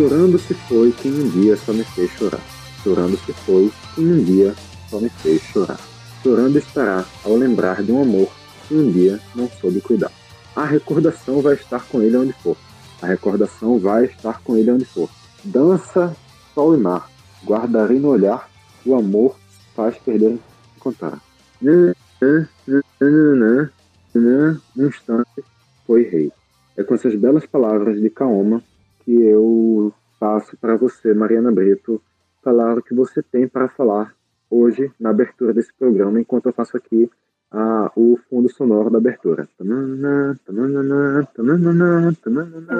Chorando se foi quem um dia só me fez chorar. Chorando se foi quem um dia só me fez chorar. Chorando estará ao lembrar de um amor que um dia não soube cuidar. A recordação vai estar com ele onde for. A recordação vai estar com ele onde for. Dança, sol e mar. Guardarei no olhar o amor faz perder encontrar. Um instante foi rei. É com essas belas palavras de Kaoma que eu passo para você, Mariana Brito, falar o que você tem para falar hoje na abertura desse programa, enquanto eu faço aqui o fundo sonoro da abertura. Eu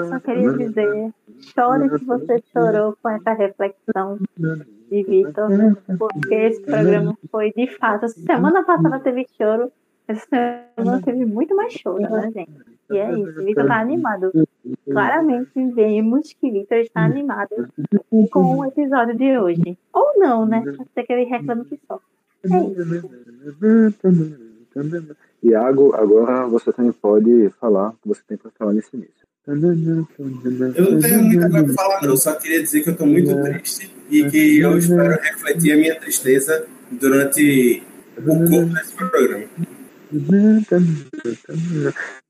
só queria dizer, chore que você chorou com essa reflexão de Vitor, porque esse programa foi de fato. Semana passada teve choro, essa semana teve muito mais choro, né, gente? E é isso, Vitor tá animado. Claramente vemos que Vitor está animado com o episódio de hoje. Ou não, né? Ser que ele reclame que só. É isso. Iago, agora você também pode falar o que você tem para falar nesse início. Eu não tenho muita coisa para falar, não. Só queria dizer que eu estou muito triste e que eu espero refletir a minha tristeza durante o corpo desse programa.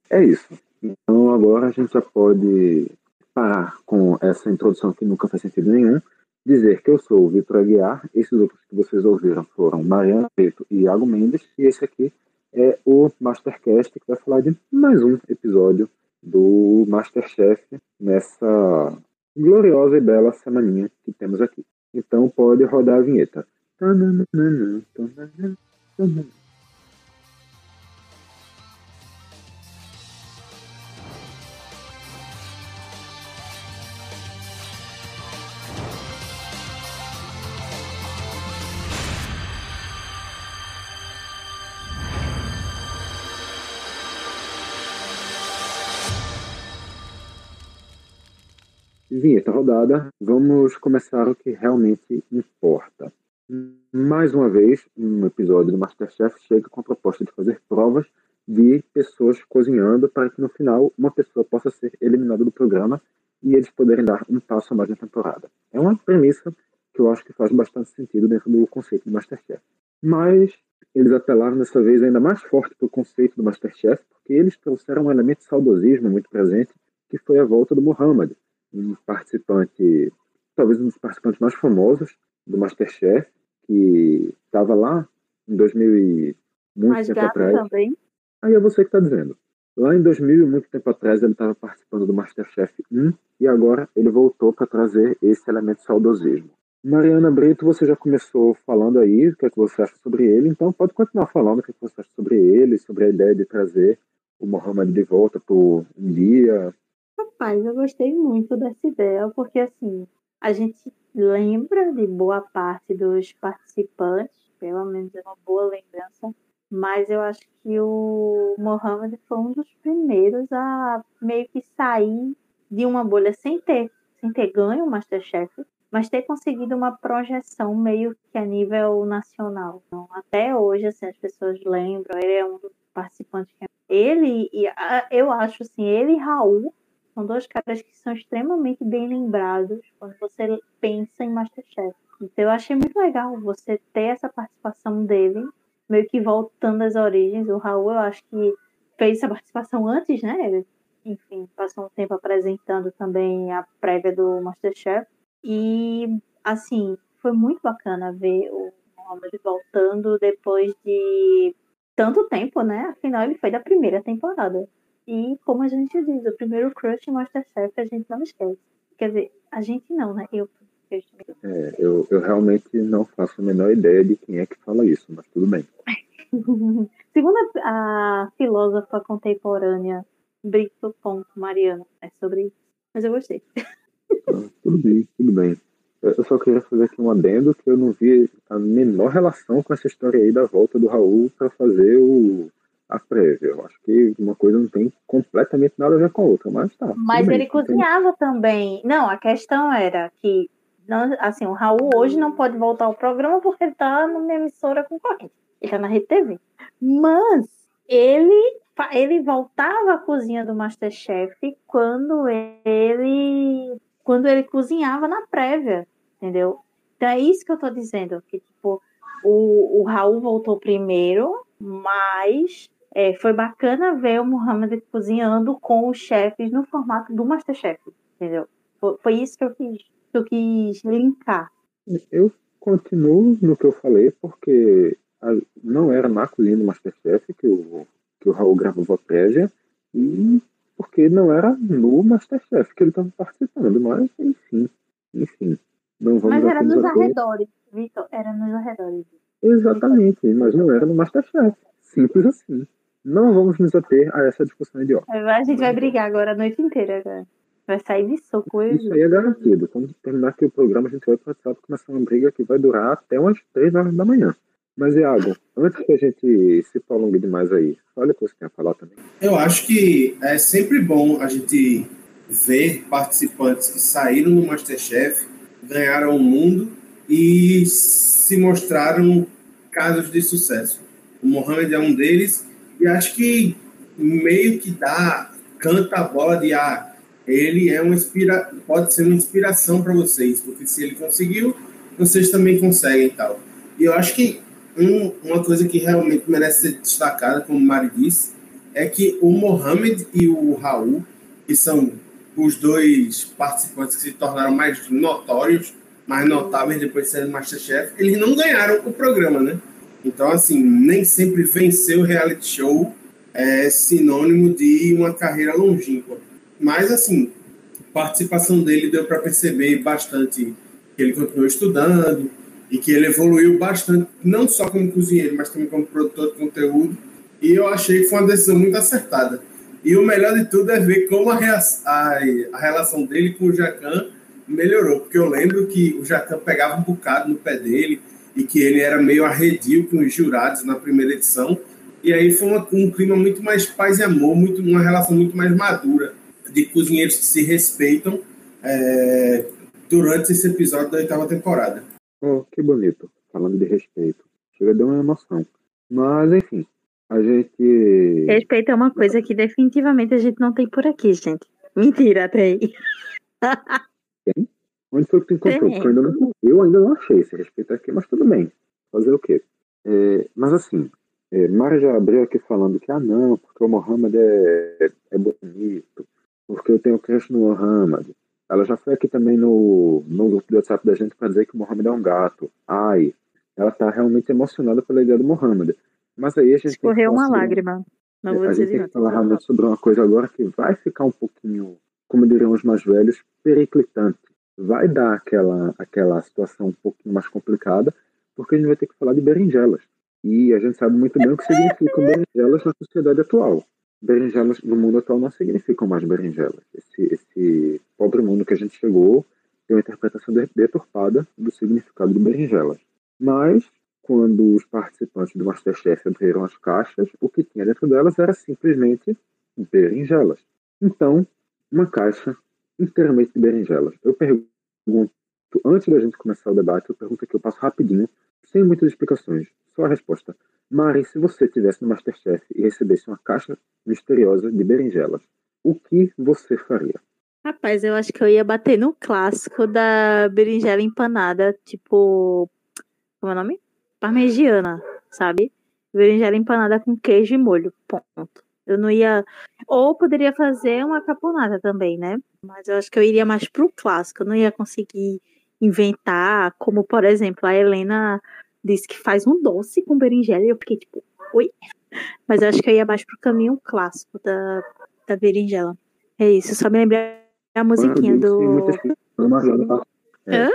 É isso. Então agora a gente já pode parar com essa introdução que nunca faz sentido nenhum. Dizer que eu sou o Vitor Aguiar, esses outros que vocês ouviram foram Mariana Preto e Iago Mendes, e esse aqui é o Mastercast, que vai falar de mais um episódio do Masterchef nessa gloriosa e bela semaninha que temos aqui. Então pode rodar a vinheta. Vinheta rodada, vamos começar o que realmente importa. Mais uma vez, um episódio do Masterchef chega com a proposta de fazer provas de pessoas cozinhando para que no final uma pessoa possa ser eliminada do programa e eles poderem dar um passo a mais na temporada. É uma premissa que eu acho que faz bastante sentido dentro do conceito do Masterchef. Mas eles apelaram dessa vez ainda mais forte para o conceito do Masterchef, porque eles trouxeram um elemento de saudosismo muito presente, que foi a volta do Muhammad, um participante, talvez um dos participantes mais famosos do Masterchef, que estava lá em 2000 e muito mais tempo atrás. também. Aí é você que está dizendo. Lá em 2000 muito tempo atrás ele estava participando do Masterchef 1 e agora ele voltou para trazer esse elemento saudosismo. Mariana Brito, você já começou falando aí o que, é que você acha sobre ele, então pode continuar falando o que, é que você acha sobre ele, sobre a ideia de trazer o Mohamed de volta por um dia, Rapaz, eu gostei muito dessa ideia, porque assim, a gente lembra de boa parte dos participantes, pelo menos é uma boa lembrança, mas eu acho que o Mohamed foi um dos primeiros a meio que sair de uma bolha sem ter, sem ter ganho o Masterchef, mas ter conseguido uma projeção meio que a nível nacional. Então, até hoje, assim, as pessoas lembram, ele é um dos participantes que ele eu acho assim, ele e Raul são dois caras que são extremamente bem lembrados quando você pensa em Masterchef. Então eu achei muito legal você ter essa participação dele, meio que voltando às origens. O Raul, eu acho que fez essa participação antes, né? Ele, enfim, passou um tempo apresentando também a prévia do Masterchef. E, assim, foi muito bacana ver o Mohamed voltando depois de tanto tempo, né? Afinal, ele foi da primeira temporada. E, como a gente diz, o primeiro crush Masterchef a gente não esquece. Quer dizer, a gente não, né? Eu. É, eu, eu realmente não faço a menor ideia de quem é que fala isso, mas tudo bem. Segundo a, a filósofa contemporânea Brito Ponto Mariana, é sobre isso. Mas eu gostei. Ah, tudo bem, tudo bem. Eu só queria fazer aqui um adendo que eu não vi a menor relação com essa história aí da volta do Raul para fazer o a prévia. Eu acho que uma coisa não tem completamente nada a ver com a outra, mas tá. Mas ele bem, cozinhava também. Não, a questão era que, não, assim, o Raul hoje não pode voltar ao programa porque ele tá numa emissora concorrente. Ele tá na Rede TV. Mas ele, ele voltava à cozinha do Masterchef quando ele quando ele cozinhava na prévia, entendeu? Então é isso que eu tô dizendo, que tipo, o, o Raul voltou primeiro, mas é, foi bacana ver o Mohamed cozinhando com os chefes no formato do Masterchef, entendeu? Foi, foi isso que eu quis, que eu quis linkar. Eu continuo no que eu falei, porque a, não era na cozinha do Masterchef que o, que o Raul gravou a prévia, e porque não era no Masterchef que ele estava participando, mas enfim, enfim. Não vamos mas era nos arredores, Vitor, era nos arredores. Exatamente, mas não era no Masterchef. Simples assim. Não vamos nos ater a essa discussão idiota. A gente vai brigar agora a noite inteira. Agora. Vai sair de soco. Isso aí é garantido. Quando terminar aqui o programa, a gente vai para o começar uma briga que vai durar até umas 3 horas da manhã. Mas, Iago, antes que a gente se prolongue demais aí, olha o que você a falar também. Eu acho que é sempre bom a gente ver participantes que saíram do Masterchef, ganharam o mundo e se mostraram casos de sucesso. O Mohamed é um deles e acho que meio que dá, canta a bola de ah, ele é uma inspira, pode ser uma inspiração para vocês, porque se ele conseguiu, vocês também conseguem e tal. E eu acho que um, uma coisa que realmente merece ser destacada, como o Mari disse, é que o Mohamed e o Raul, que são os dois participantes que se tornaram mais notórios, mais notáveis depois de serem Masterchef, eles não ganharam o programa, né? Então, assim, nem sempre vencer o reality show é sinônimo de uma carreira longínqua. Mas, assim, participação dele deu para perceber bastante que ele continuou estudando e que ele evoluiu bastante, não só como cozinheiro, mas também como produtor de conteúdo. E eu achei que foi uma decisão muito acertada. E o melhor de tudo é ver como a, a, a relação dele com o Jacan melhorou, porque eu lembro que o Jacan pegava um bocado no pé dele, e que ele era meio arredio com os jurados na primeira edição. E aí foi uma, um clima muito mais paz e amor, muito, uma relação muito mais madura de cozinheiros que se respeitam é, durante esse episódio da oitava temporada. Oh, que bonito, falando de respeito. Chega de uma emoção. Mas, enfim, a gente. Respeito é uma coisa que definitivamente a gente não tem por aqui, gente. Mentira, tem. Tem? Onde foi que tu encontrou? Porque eu ainda, não, eu ainda não achei esse respeito aqui, mas tudo bem. Fazer o quê? É, mas assim, é, Mara já abriu aqui falando que, ah não, porque o Mohammed é, é bonito, porque eu tenho crush no Mohammed. Ela já foi aqui também no, no grupo do WhatsApp da gente para dizer que o Mohammed é um gato. Ai, ela tá realmente emocionada pela ideia do Mohammed. Mas aí a gente. Escorreu uma lágrima. Não vou a dizer gente tem que falar realmente sobre uma coisa agora que vai ficar um pouquinho, como diriam os mais velhos, periclitante vai dar aquela, aquela situação um pouquinho mais complicada, porque a gente vai ter que falar de berinjelas. E a gente sabe muito bem o que significam berinjelas na sociedade atual. Berinjelas no mundo atual não significam mais berinjelas. Esse, esse pobre mundo que a gente chegou tem uma interpretação deturpada do significado de berinjelas. Mas, quando os participantes do Masterchef abriram as caixas, o que tinha dentro delas era simplesmente berinjelas. Então, uma caixa inteiramente de berinjelas. Eu pergunto, antes da gente começar o debate, eu pergunto que eu passo rapidinho, sem muitas explicações. Só a resposta. Mari, se você estivesse no Masterchef e recebesse uma caixa misteriosa de berinjelas, o que você faria? Rapaz, eu acho que eu ia bater no clássico da berinjela empanada, tipo. Como é o nome? Parmegiana, sabe? Berinjela empanada com queijo e molho. Ponto. Eu não ia. Ou poderia fazer uma caponata também, né? Mas eu acho que eu iria mais pro clássico. Eu não ia conseguir inventar, como por exemplo, a Helena disse que faz um doce com berinjela e eu fiquei tipo, oi. Mas eu acho que eu ia mais pro caminho clássico da, da berinjela. É isso, só me lembrei a musiquinha do. É.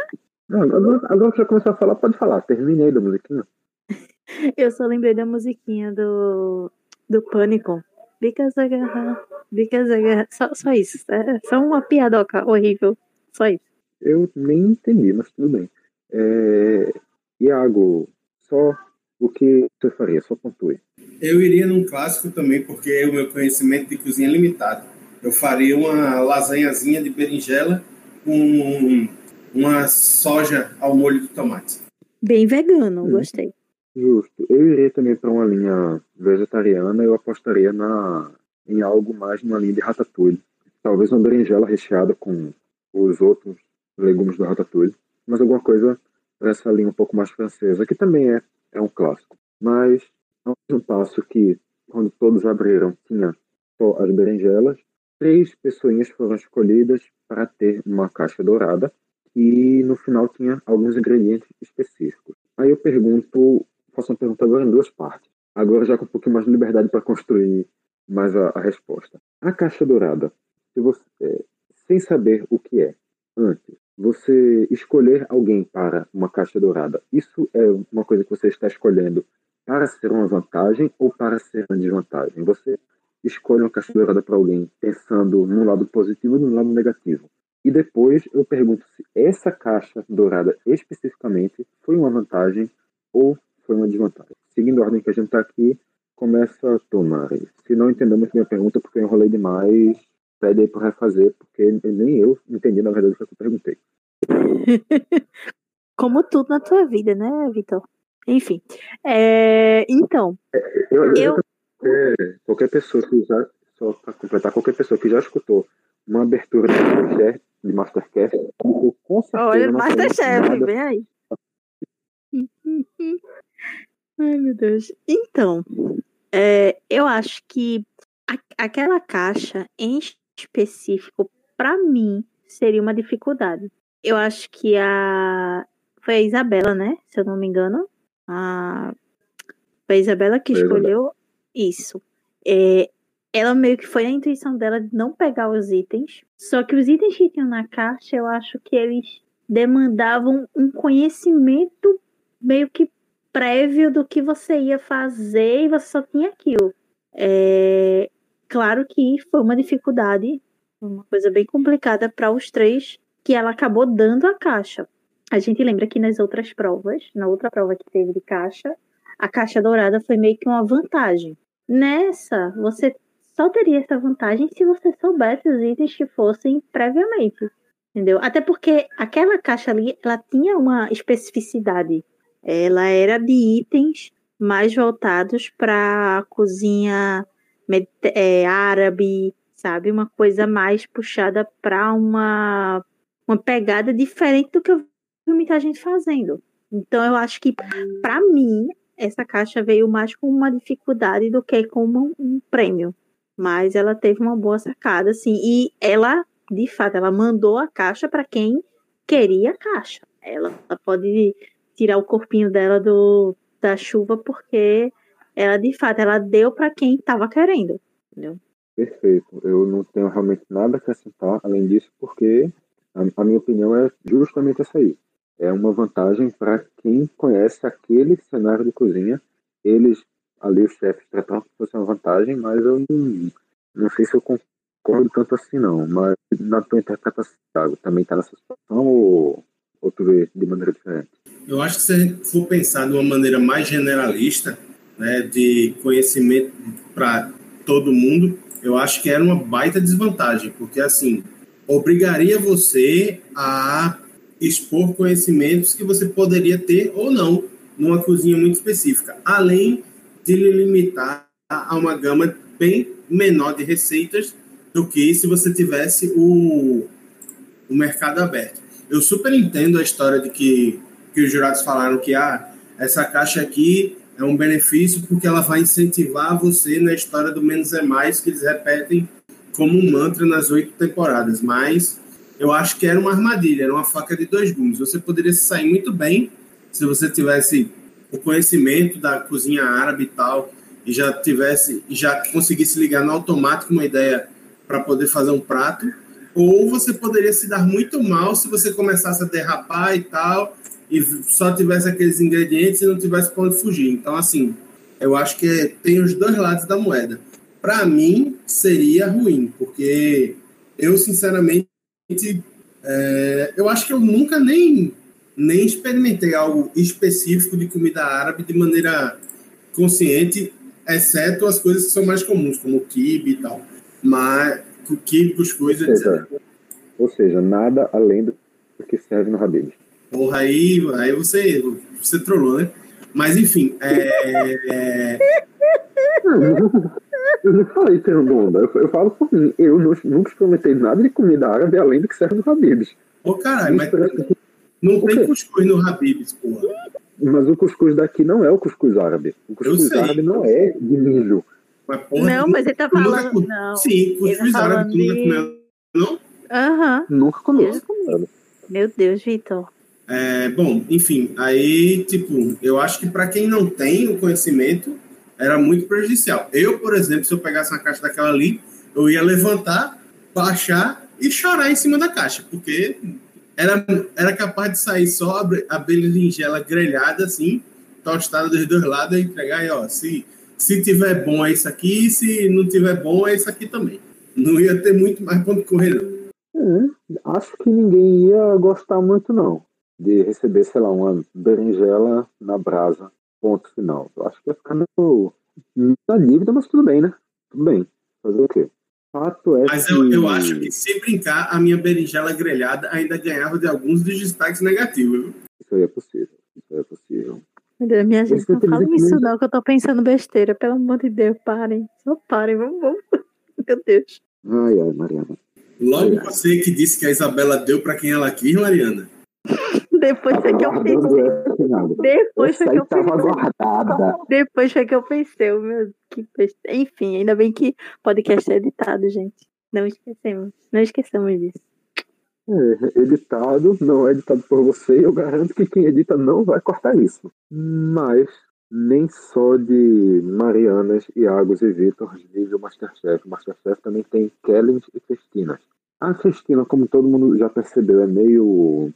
agora, agora que já começou a falar, pode falar. Terminei da musiquinha. eu só lembrei da musiquinha do, do Pânico. Because I got because I got... Só, só isso. É só uma piadoca horrível. Só isso. Eu nem entendi, mas tudo bem. É... Iago, só o que você faria? Só pontue. Eu iria num clássico também, porque o meu conhecimento de cozinha é limitado. Eu faria uma lasanhazinha de berinjela com uma soja ao molho de tomate. Bem vegano, hum. gostei. Justo. Eu iria também para uma linha vegetariana, eu apostaria na, em algo mais numa linha de ratatouille. Talvez uma berinjela recheada com os outros legumes do ratatouille, mas alguma coisa para essa linha um pouco mais francesa, que também é, é um clássico. Mas, ao mesmo passo que, quando todos abriram, tinha só as berinjelas, três pessoinhas foram escolhidas para ter uma caixa dourada e no final tinha alguns ingredientes específicos. Aí eu pergunto, faço uma pergunta agora em duas partes. Agora já com um pouquinho mais de liberdade para construir mais a, a, resposta. A caixa dourada, se você, é, sem saber o que é, antes, você escolher alguém para uma caixa dourada, isso é uma coisa que você está escolhendo para ser uma vantagem ou para ser uma desvantagem? Você escolhe uma caixa dourada para alguém pensando no lado positivo e no lado negativo. E depois eu pergunto se essa caixa dourada especificamente foi uma vantagem ou foi uma desvantagem. Seguindo a ordem que a gente está aqui, começa tu, Mari. Se não entendemos minha pergunta porque eu enrolei demais, pede aí para refazer, porque nem eu entendi na verdade o que eu perguntei. Como tudo na tua vida, né, Vitor? Enfim. É, então. É, eu, eu... Qualquer, qualquer pessoa que já, só para completar, qualquer pessoa que já escutou uma abertura de de Masterchef, com certeza. Olha, Masterchef, vem aí. Ai, meu Deus. Então, é, eu acho que a, aquela caixa em específico, para mim, seria uma dificuldade. Eu acho que a. Foi a Isabela, né? Se eu não me engano. A... Foi a Isabela que escolheu isso. É, ela meio que foi a intuição dela de não pegar os itens. Só que os itens que tinham na caixa, eu acho que eles demandavam um conhecimento meio que prévio do que você ia fazer e você só tinha aquilo. É, claro que foi uma dificuldade, uma coisa bem complicada para os três, que ela acabou dando a caixa. A gente lembra que nas outras provas, na outra prova que teve de caixa, a caixa dourada foi meio que uma vantagem. Nessa, você só teria essa vantagem se você soubesse os itens que fossem previamente. Entendeu? Até porque aquela caixa ali, ela tinha uma especificidade. Ela era de itens mais voltados para cozinha é, árabe, sabe? Uma coisa mais puxada para uma, uma pegada diferente do que eu vi muita gente fazendo. Então eu acho que, para mim, essa caixa veio mais com uma dificuldade do que como um prêmio. Mas ela teve uma boa sacada, assim. E ela, de fato, ela mandou a caixa para quem queria a caixa. Ela, ela pode tirar o corpinho dela do, da chuva porque ela, de fato, ela deu para quem estava querendo. Entendeu? Perfeito. Eu não tenho realmente nada a acrescentar além disso, porque a, a minha opinião é justamente essa aí. É uma vantagem para quem conhece aquele cenário de cozinha. Eles ali os chefes trataram que fosse uma vantagem, mas eu não, não sei se eu concordo tanto assim não. Mas na tua interpretação, também está nessa situação ou, ou de maneira diferente? Eu acho que se a gente for pensar de uma maneira mais generalista, né, de conhecimento para todo mundo, eu acho que era uma baita desvantagem, porque assim, obrigaria você a expor conhecimentos que você poderia ter ou não numa cozinha muito específica, além de lhe limitar a uma gama bem menor de receitas do que se você tivesse o, o mercado aberto. Eu super entendo a história de que, que os jurados falaram que ah, essa caixa aqui é um benefício porque ela vai incentivar você na história do menos é mais, que eles repetem como um mantra nas oito temporadas. Mas eu acho que era uma armadilha, era uma faca de dois gumes. Você poderia sair muito bem se você tivesse o conhecimento da cozinha árabe e tal, e já tivesse, já conseguisse ligar no automático uma ideia para poder fazer um prato, ou você poderia se dar muito mal se você começasse a derrapar e tal, e só tivesse aqueles ingredientes e não tivesse para onde fugir. Então, assim, eu acho que tem os dois lados da moeda. Para mim, seria ruim, porque eu, sinceramente, é, eu acho que eu nunca nem nem experimentei algo específico de comida árabe de maneira consciente, exceto as coisas que são mais comuns, como o kibe e tal. Mas o kibe, ou seja, Ou seja, nada além do que serve no Habib. Porra, aí, aí você, você trollou, né? Mas, enfim, é... é... Eu não falei tendo onda. Eu, eu falo por mim. Eu não, nunca experimentei nada de comida árabe além do que serve no Habib's. Ô, caralho, mas não tem cuscuz no Habib's, porra. Mas o cuscuz daqui não é o cuscuz árabe. O cuscuz árabe não é de milho. Mas, porra, não, mas ele tá falando. Nunca... Não. Sim, cuscuz tá árabe tu nunca comeu, não? Aham. Uhum. Nunca comeu. Meu Deus, Vitor. É, bom, enfim, aí, tipo, eu acho que para quem não tem o conhecimento, era muito prejudicial. Eu, por exemplo, se eu pegasse uma caixa daquela ali, eu ia levantar, baixar e chorar em cima da caixa, porque era, era capaz de sair só a berinjela grelhada, assim, tostada dos dois lados, e entregar e, ó, se, se tiver bom é isso aqui, se não tiver bom é isso aqui também. Não ia ter muito mais ponto correr, não. É, acho que ninguém ia gostar muito, não, de receber, sei lá, uma berinjela na brasa, ponto final. Eu acho que ia ficar meio na dívida, mas tudo bem, né? Tudo bem. Fazer o quê? Fato é mas que... eu, eu acho que se brincar, a minha berinjela grelhada ainda ganhava de alguns dos destaques negativos. Isso aí é possível. Isso aí é possível. Meu Deus, minha gente, não fala isso não, que eu tô pensando besteira. Pelo amor de Deus, parem. Só parem, vamos, vamos. Meu Deus. Ai, ai, Mariana. Logo ai, você ai. que disse que a Isabela deu para quem ela quis, Mariana. Depois foi que eu pensei. Depois foi que eu pensei. Guardada. Depois foi que eu pensei, meu, que Enfim, ainda bem que podcast é editado, gente. Não esquecemos. Não esqueçamos disso. É, editado, não é editado por você, eu garanto que quem edita não vai cortar isso. Mas nem só de Marianas, Iagos e Vitor vive o Masterchef. O Masterchef também tem Kellen e Cristina. A Cristina, como todo mundo já percebeu, é meio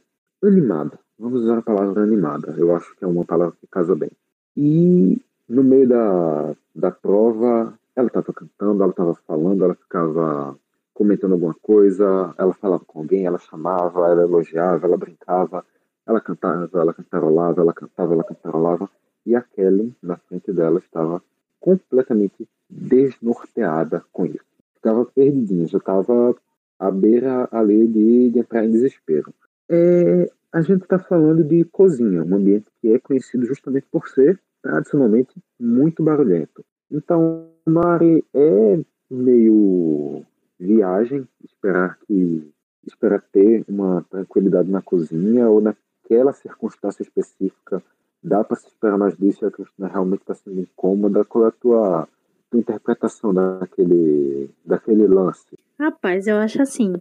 animada. Vamos usar a palavra animada. Eu acho que é uma palavra que casa bem. E no meio da, da prova, ela estava cantando, ela estava falando, ela ficava comentando alguma coisa, ela falava com alguém, ela chamava, ela elogiava, ela brincava, ela cantava, ela cantarolava, ela cantava, ela cantarolava. E a Kelly, na frente dela, estava completamente desnorteada com isso. Ficava perdidinha, já estava à beira ali de, de entrar em desespero. É, a gente está falando de cozinha, um ambiente que é conhecido justamente por ser tradicionalmente muito barulhento. Então, Mari é meio viagem esperar que esperar ter uma tranquilidade na cozinha ou naquela circunstância específica? Dá para se esperar mais disso? E a Cristina realmente está sendo incômoda? Qual é a tua, tua interpretação daquele daquele lance? Rapaz eu acho assim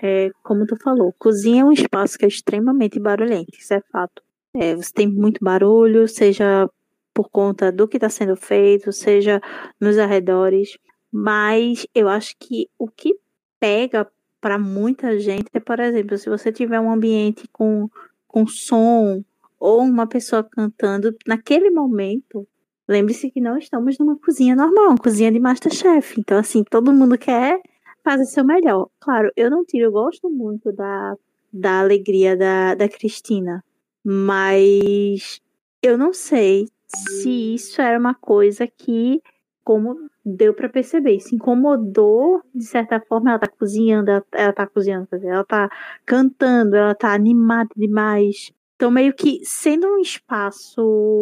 é, como tu falou, cozinha é um espaço que é extremamente barulhento, isso é fato. É, você tem muito barulho, seja por conta do que está sendo feito, seja nos arredores, mas eu acho que o que pega para muita gente é, por exemplo, se você tiver um ambiente com, com som ou uma pessoa cantando, naquele momento, lembre-se que não estamos numa cozinha normal, uma cozinha de Masterchef. Então, assim, todo mundo quer fazer seu melhor. Claro, eu não tiro, eu gosto muito da, da alegria da, da Cristina, mas eu não sei se isso era uma coisa que, como deu para perceber, isso incomodou, de certa forma, ela tá cozinhando, ela, ela tá cozinhando, ela tá cantando, ela tá animada demais. Então, meio que sendo um espaço,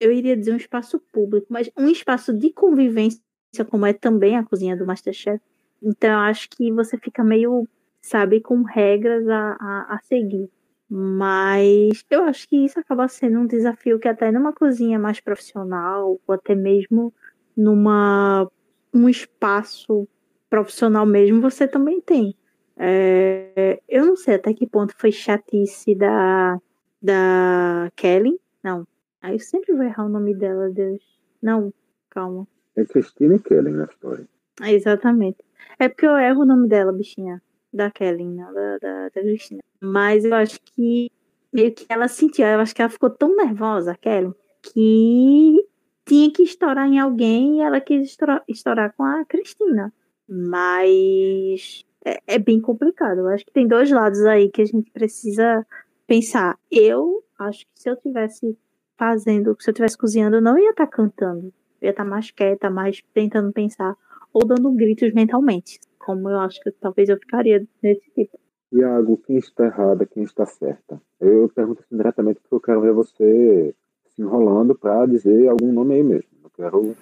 eu iria dizer um espaço público, mas um espaço de convivência, como é também a cozinha do Masterchef, então eu acho que você fica meio, sabe, com regras a, a, a seguir. Mas eu acho que isso acaba sendo um desafio que até numa cozinha mais profissional, ou até mesmo numa um espaço profissional mesmo, você também tem. É, eu não sei até que ponto foi chatice da, da Kelly. Não. Aí eu sempre vou errar o nome dela, Deus. Não, calma. É Cristina Kelly na história. Exatamente. É porque eu erro o nome dela, bichinha. Da Kelly, não da, da, da Cristina. Mas eu acho que meio que ela sentiu, eu acho que ela ficou tão nervosa, Kelly, que tinha que estourar em alguém e ela quis estourar, estourar com a Cristina. Mas é, é, bem complicado. Eu acho que tem dois lados aí que a gente precisa pensar. Eu acho que se eu tivesse fazendo, se eu tivesse cozinhando, eu não ia estar tá cantando. Eu ia estar tá mais quieta, mais tentando pensar ou dando gritos mentalmente, como eu acho que talvez eu ficaria nesse tipo. Iago, quem está errada, quem está certa? Eu pergunto assim diretamente porque eu quero ver você se enrolando para dizer algum nome aí mesmo. Não quero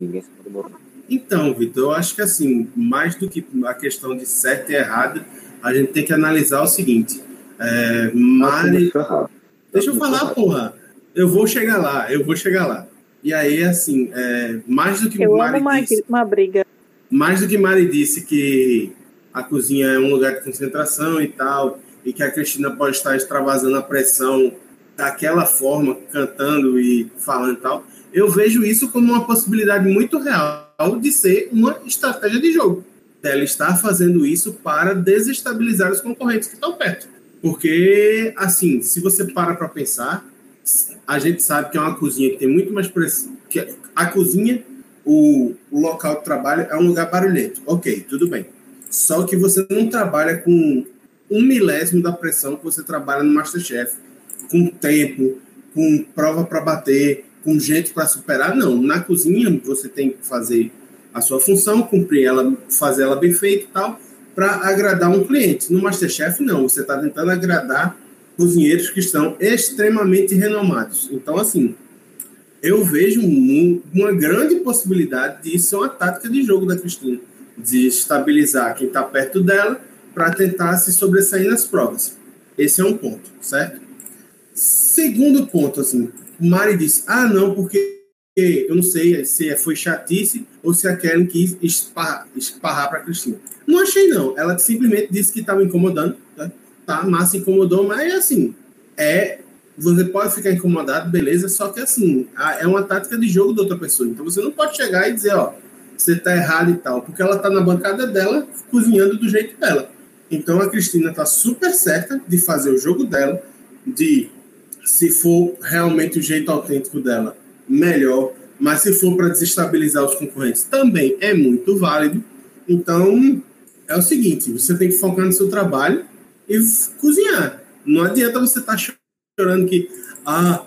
ninguém se do Então, Vitor, eu acho que assim, mais do que a questão de certo e errado, a gente tem que analisar o seguinte. É, Mari. Deixa eu falar, porra. Eu vou chegar lá, eu vou chegar lá. E aí, assim, é, mais do que eu Mari amo uma, disse, uma briga. mais do que Mari disse que a cozinha é um lugar de concentração e tal, e que a Cristina pode estar extravasando a pressão daquela forma, cantando e falando e tal, eu vejo isso como uma possibilidade muito real de ser uma estratégia de jogo. Ela está fazendo isso para desestabilizar os concorrentes que estão perto. Porque, assim, se você para para pensar, a gente sabe que é uma cozinha que tem muito mais pressão. Que a cozinha, o, o local de trabalho, é um lugar barulhento. Ok, tudo bem. Só que você não trabalha com um milésimo da pressão que você trabalha no Masterchef. Com tempo, com prova para bater, com gente para superar. Não, na cozinha você tem que fazer a sua função, cumprir ela, fazer ela bem feita e tal, para agradar um cliente. No Masterchef, não, você está tentando agradar cozinheiros que estão extremamente renomados. Então, assim, eu vejo uma grande possibilidade de ser uma tática de jogo da Cristina, de estabilizar quem está perto dela para tentar se sobressair nas provas. Esse é um ponto, certo? Segundo ponto, assim, Mari disse: ah, não, porque eu não sei se foi chatice ou se a Karen quis esparrar para a Cristina. Não achei, não. Ela simplesmente disse que estava incomodando. Tá? Massa incomodou, mas assim, é. Você pode ficar incomodado, beleza, só que assim, é uma tática de jogo da outra pessoa. Então você não pode chegar e dizer, ó, você tá errado e tal, porque ela tá na bancada dela, cozinhando do jeito dela. Então a Cristina tá super certa de fazer o jogo dela, de se for realmente o jeito autêntico dela, melhor. Mas se for para desestabilizar os concorrentes, também é muito válido. Então, é o seguinte: você tem que focar no seu trabalho e cozinhar. Não adianta você estar tá chorando que ah,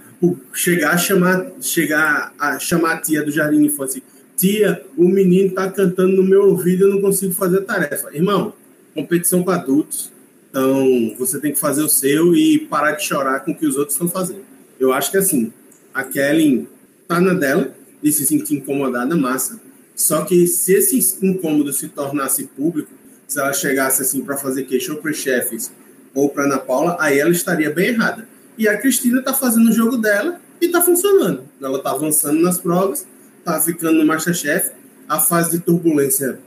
chegar a chamar, chegar a chamar a tia do jardim de infância. Tia, o menino está cantando no meu ouvido, eu não consigo fazer a tarefa. Irmão, competição para adultos então, você tem que fazer o seu e parar de chorar com o que os outros estão fazendo. Eu acho que assim, a Kelly tá na dela de se sentir incomodada, massa. Só que se esse incômodo se tornasse público, se ela chegasse assim para fazer queixa ou para os chefes ou para Ana Paula, aí ela estaria bem errada. E a Cristina tá fazendo o jogo dela e tá funcionando. Ela tá avançando nas provas, tá ficando no Masterchef. A fase de turbulência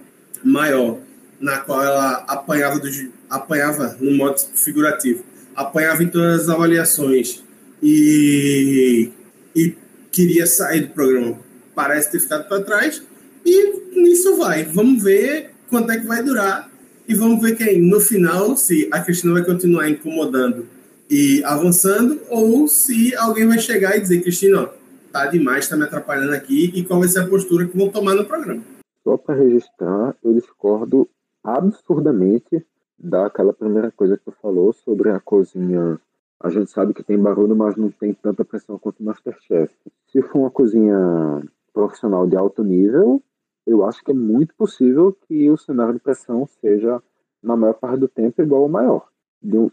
maior na qual ela apanhava, do, apanhava no modo figurativo, apanhava em todas as avaliações e, e queria sair do programa. Parece ter ficado para trás e nisso vai. Vamos ver quanto é que vai durar e vamos ver quem no final se a Cristina vai continuar incomodando e avançando ou se alguém vai chegar e dizer Cristina, ó, tá demais, tá me atrapalhando aqui e qual vai ser a postura que vão tomar no programa. Só para registrar, eu discordo absurdamente daquela primeira coisa que tu falou sobre a cozinha. A gente sabe que tem barulho, mas não tem tanta pressão quanto o Masterchef. Se for uma cozinha profissional de alto nível, eu acho que é muito possível que o cenário de pressão seja, na maior parte do tempo, igual ao maior. Do,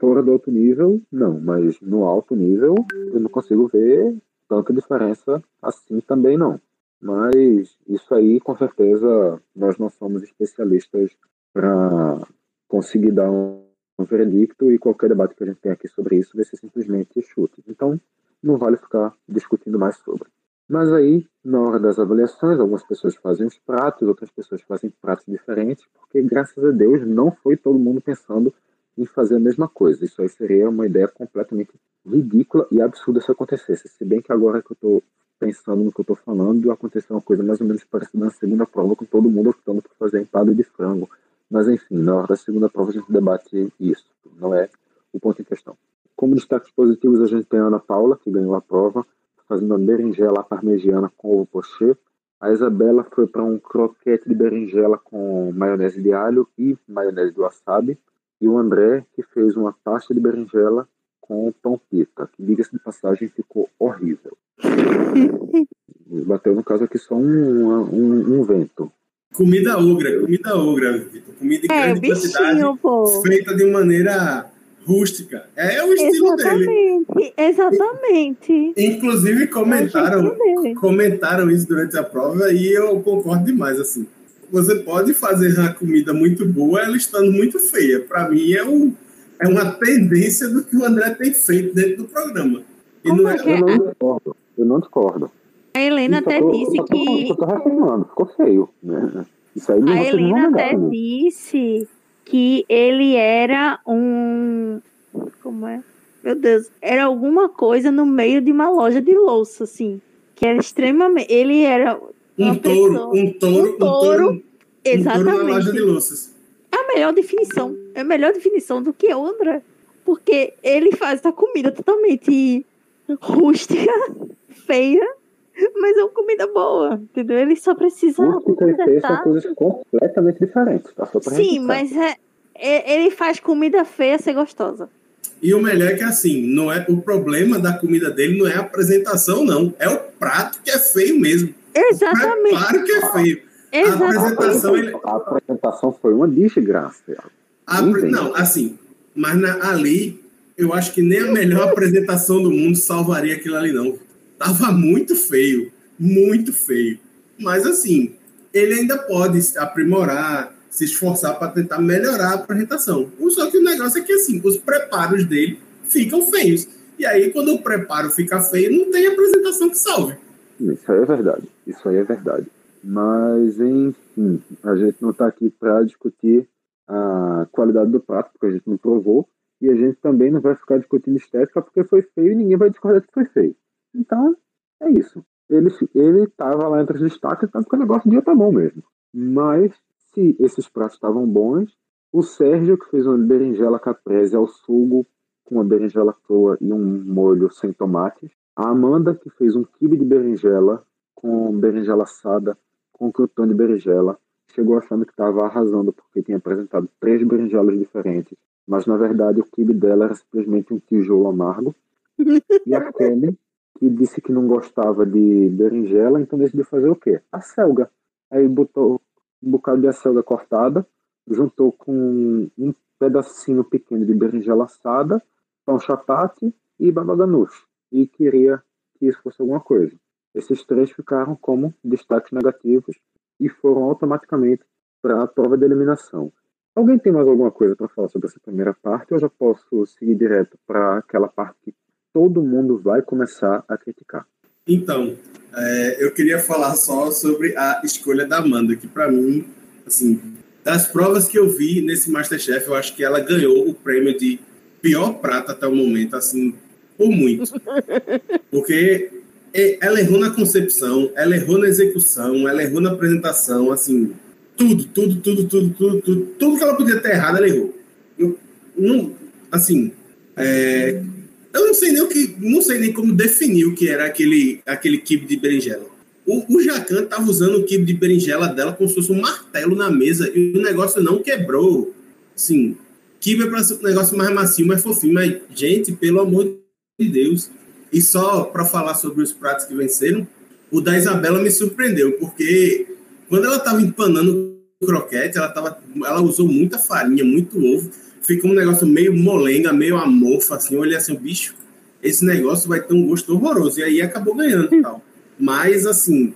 fora do alto nível, não, mas no alto nível, eu não consigo ver tanta diferença assim também não. Mas isso aí, com certeza, nós não somos especialistas para conseguir dar um, um veredicto e qualquer debate que a gente tem aqui sobre isso vai ser simplesmente chute. Então, não vale ficar discutindo mais sobre. Mas aí, na hora das avaliações, algumas pessoas fazem os pratos, outras pessoas fazem pratos diferentes, porque graças a Deus não foi todo mundo pensando em fazer a mesma coisa. Isso aí seria uma ideia completamente ridícula e absurda se acontecesse. Se bem que agora que eu estou pensando no que eu estou falando, aconteceu uma coisa mais ou menos parecida na segunda prova, com todo mundo optando por fazer empada de frango. Mas enfim, na hora da segunda prova a gente debate isso, não é o ponto em questão. Como destaques positivos, a gente tem a Ana Paula, que ganhou a prova, fazendo a berinjela parmegiana com ovo pochê. A Isabela foi para um croquete de berinjela com maionese de alho e maionese de wasabi. E o André, que fez uma pasta de berinjela com pão pita, que, diga-se de passagem, ficou horrível. Bateu, no caso, aqui só um, um, um vento. Comida ogra, comida ogra, Vitor. Comida em é, grande bichinho, quantidade, pô. feita de maneira rústica. É o estilo exatamente, dele. Exatamente. Inclusive comentaram, É comentaram isso durante a prova e eu concordo demais assim. Você pode fazer uma comida muito boa ela estando muito feia. Para mim é, um, é uma tendência do que o André tem feito dentro do programa. E Como não é é, que Eu não discordo. Eu não discordo. A Helena até tô- disse eu tô- que. Eu tô reafirmando, ficou feio. Né? Isso aí A não vão Helena até disse que ele era um. Como é? Meu Deus. Era alguma coisa no meio de uma loja de louça, assim. Que era extremamente. Ele era. um touro, pessoa- um touro, um um touro, touro, um touro na loja Exatamente. de louças. É a melhor definição. É a melhor definição do que André. Porque ele faz essa comida totalmente rústica, feia, mas é uma comida boa, entendeu? Ele só precisa Rústica e feia são coisas completamente diferentes. Tá? Só pra Sim, mas é, é- ele faz comida feia ser gostosa. E o melhor é que assim, não é o problema da comida dele não é a apresentação não, é o prato que é feio mesmo. Exatamente. Preparo que é feio. A Exatamente. apresentação ele, A apresentação foi uma desgraça. a- não, assim, mas na- ali eu acho que nem a melhor apresentação do mundo salvaria aquilo ali não. Tava muito feio, muito feio. Mas assim, ele ainda pode aprimorar, se esforçar para tentar melhorar a apresentação. Só que o negócio é que assim, os preparos dele ficam feios. E aí, quando o preparo fica feio, não tem apresentação que salve. Isso aí é verdade. Isso aí é verdade. Mas, enfim, a gente não está aqui para discutir a qualidade do prato, porque a gente não provou. E a gente também não vai ficar discutindo estética porque foi feio e ninguém vai discordar que foi feio. Então, é isso. Ele ele estava lá entre os destaques, tanto que o negócio devia estar bom mesmo. Mas, se esses pratos estavam bons, o Sérgio, que fez uma berinjela caprese ao sugo com uma berinjela crua e um molho sem tomates. A Amanda, que fez um quibe de berinjela com berinjela assada, com croutão de berinjela. Chegou achando que estava arrasando porque tinha apresentado três berinjelas diferentes. Mas, na verdade, o quibe dela era simplesmente um tijolo amargo. E a Kelly, que disse que não gostava de berinjela, então decidiu fazer o quê? A selga. Aí botou um bocado de acelga cortada, juntou com um pedacinho pequeno de berinjela assada, pão chapati e babaganush. E queria que isso fosse alguma coisa. Esses três ficaram como destaques negativos e foram automaticamente para a prova de eliminação. Alguém tem mais alguma coisa para falar sobre essa primeira parte ou eu já posso seguir direto para aquela parte que todo mundo vai começar a criticar? Então, é, eu queria falar só sobre a escolha da Amanda, que para mim, assim, das provas que eu vi nesse Masterchef, eu acho que ela ganhou o prêmio de pior prata até o momento, assim, por muito. Porque ela errou na concepção, ela errou na execução, ela errou na apresentação, assim, tudo, tudo, tudo, tudo, tudo, tudo, tudo que ela podia ter errado, ela errou. Eu, não, assim, é, eu não sei nem o que, não sei nem como definir o que era aquele, aquele kibe de berinjela. O, o Jacan tava usando o kibe de berinjela dela como se fosse um martelo na mesa e o negócio não quebrou. Assim, kibe é para ser um negócio mais macio, mais fofinho, mas, gente, pelo amor de Deus. E só para falar sobre os pratos que venceram, o da Isabela me surpreendeu, porque quando ela tava empanando o croquete, ela, tava, ela usou muita farinha, muito ovo, ficou um negócio meio molenga, meio amorfo, assim, eu olhei assim, bicho, esse negócio vai ter um gosto horroroso, e aí acabou ganhando e tal. Mas, assim,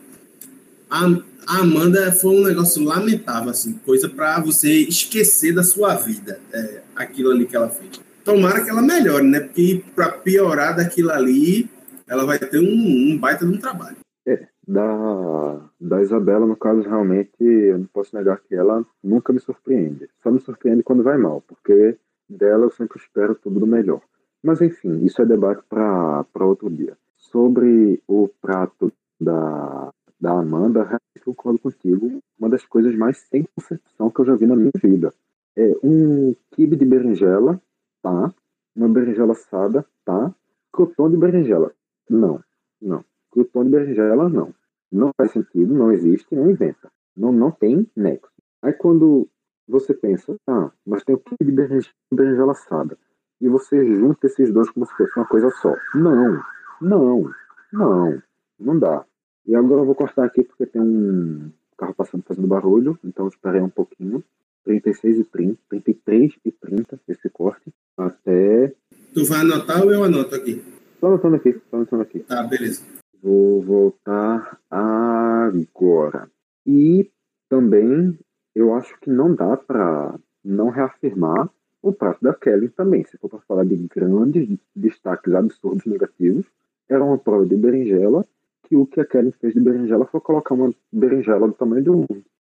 a, a Amanda foi um negócio lamentável, assim, coisa para você esquecer da sua vida, é, aquilo ali que ela fez. Tomara que ela melhore, né? Porque para piorar daquilo ali, ela vai ter um, um baita de um trabalho. É, da, da Isabela, no caso, realmente, eu não posso negar que ela nunca me surpreende. Só me surpreende quando vai mal, porque dela eu sempre espero tudo do melhor. Mas, enfim, isso é debate para outro dia. Sobre o prato da, da Amanda, eu concordo contigo. Uma das coisas mais sem concepção que eu já vi na minha vida. É um quibe de berinjela, tá? Uma berinjela assada, tá? Croutão de berinjela. Não, não. Croutão de berinjela, não. Não faz sentido, não existe, não inventa. Não, não tem nexo. Aí quando você pensa, ah, mas tem o quibe de berinjela, assada. E você junta esses dois como se fosse uma coisa só. Não, não, não. Não dá. E agora eu vou cortar aqui porque tem um carro passando fazendo barulho, então eu esperei um pouquinho. 36 e 30, 33 e 30 esse corte. até. Tu vai anotar ou eu anoto aqui? Tô anotando aqui, tô anotando aqui. Tá, beleza. Vou voltar agora. E também eu acho que não dá para não reafirmar o prato da Kelly também. Se for para falar de grandes destaques absurdos negativos, era uma prova de berinjela que o que a Kelly fez de berinjela foi colocar uma berinjela do tamanho de um,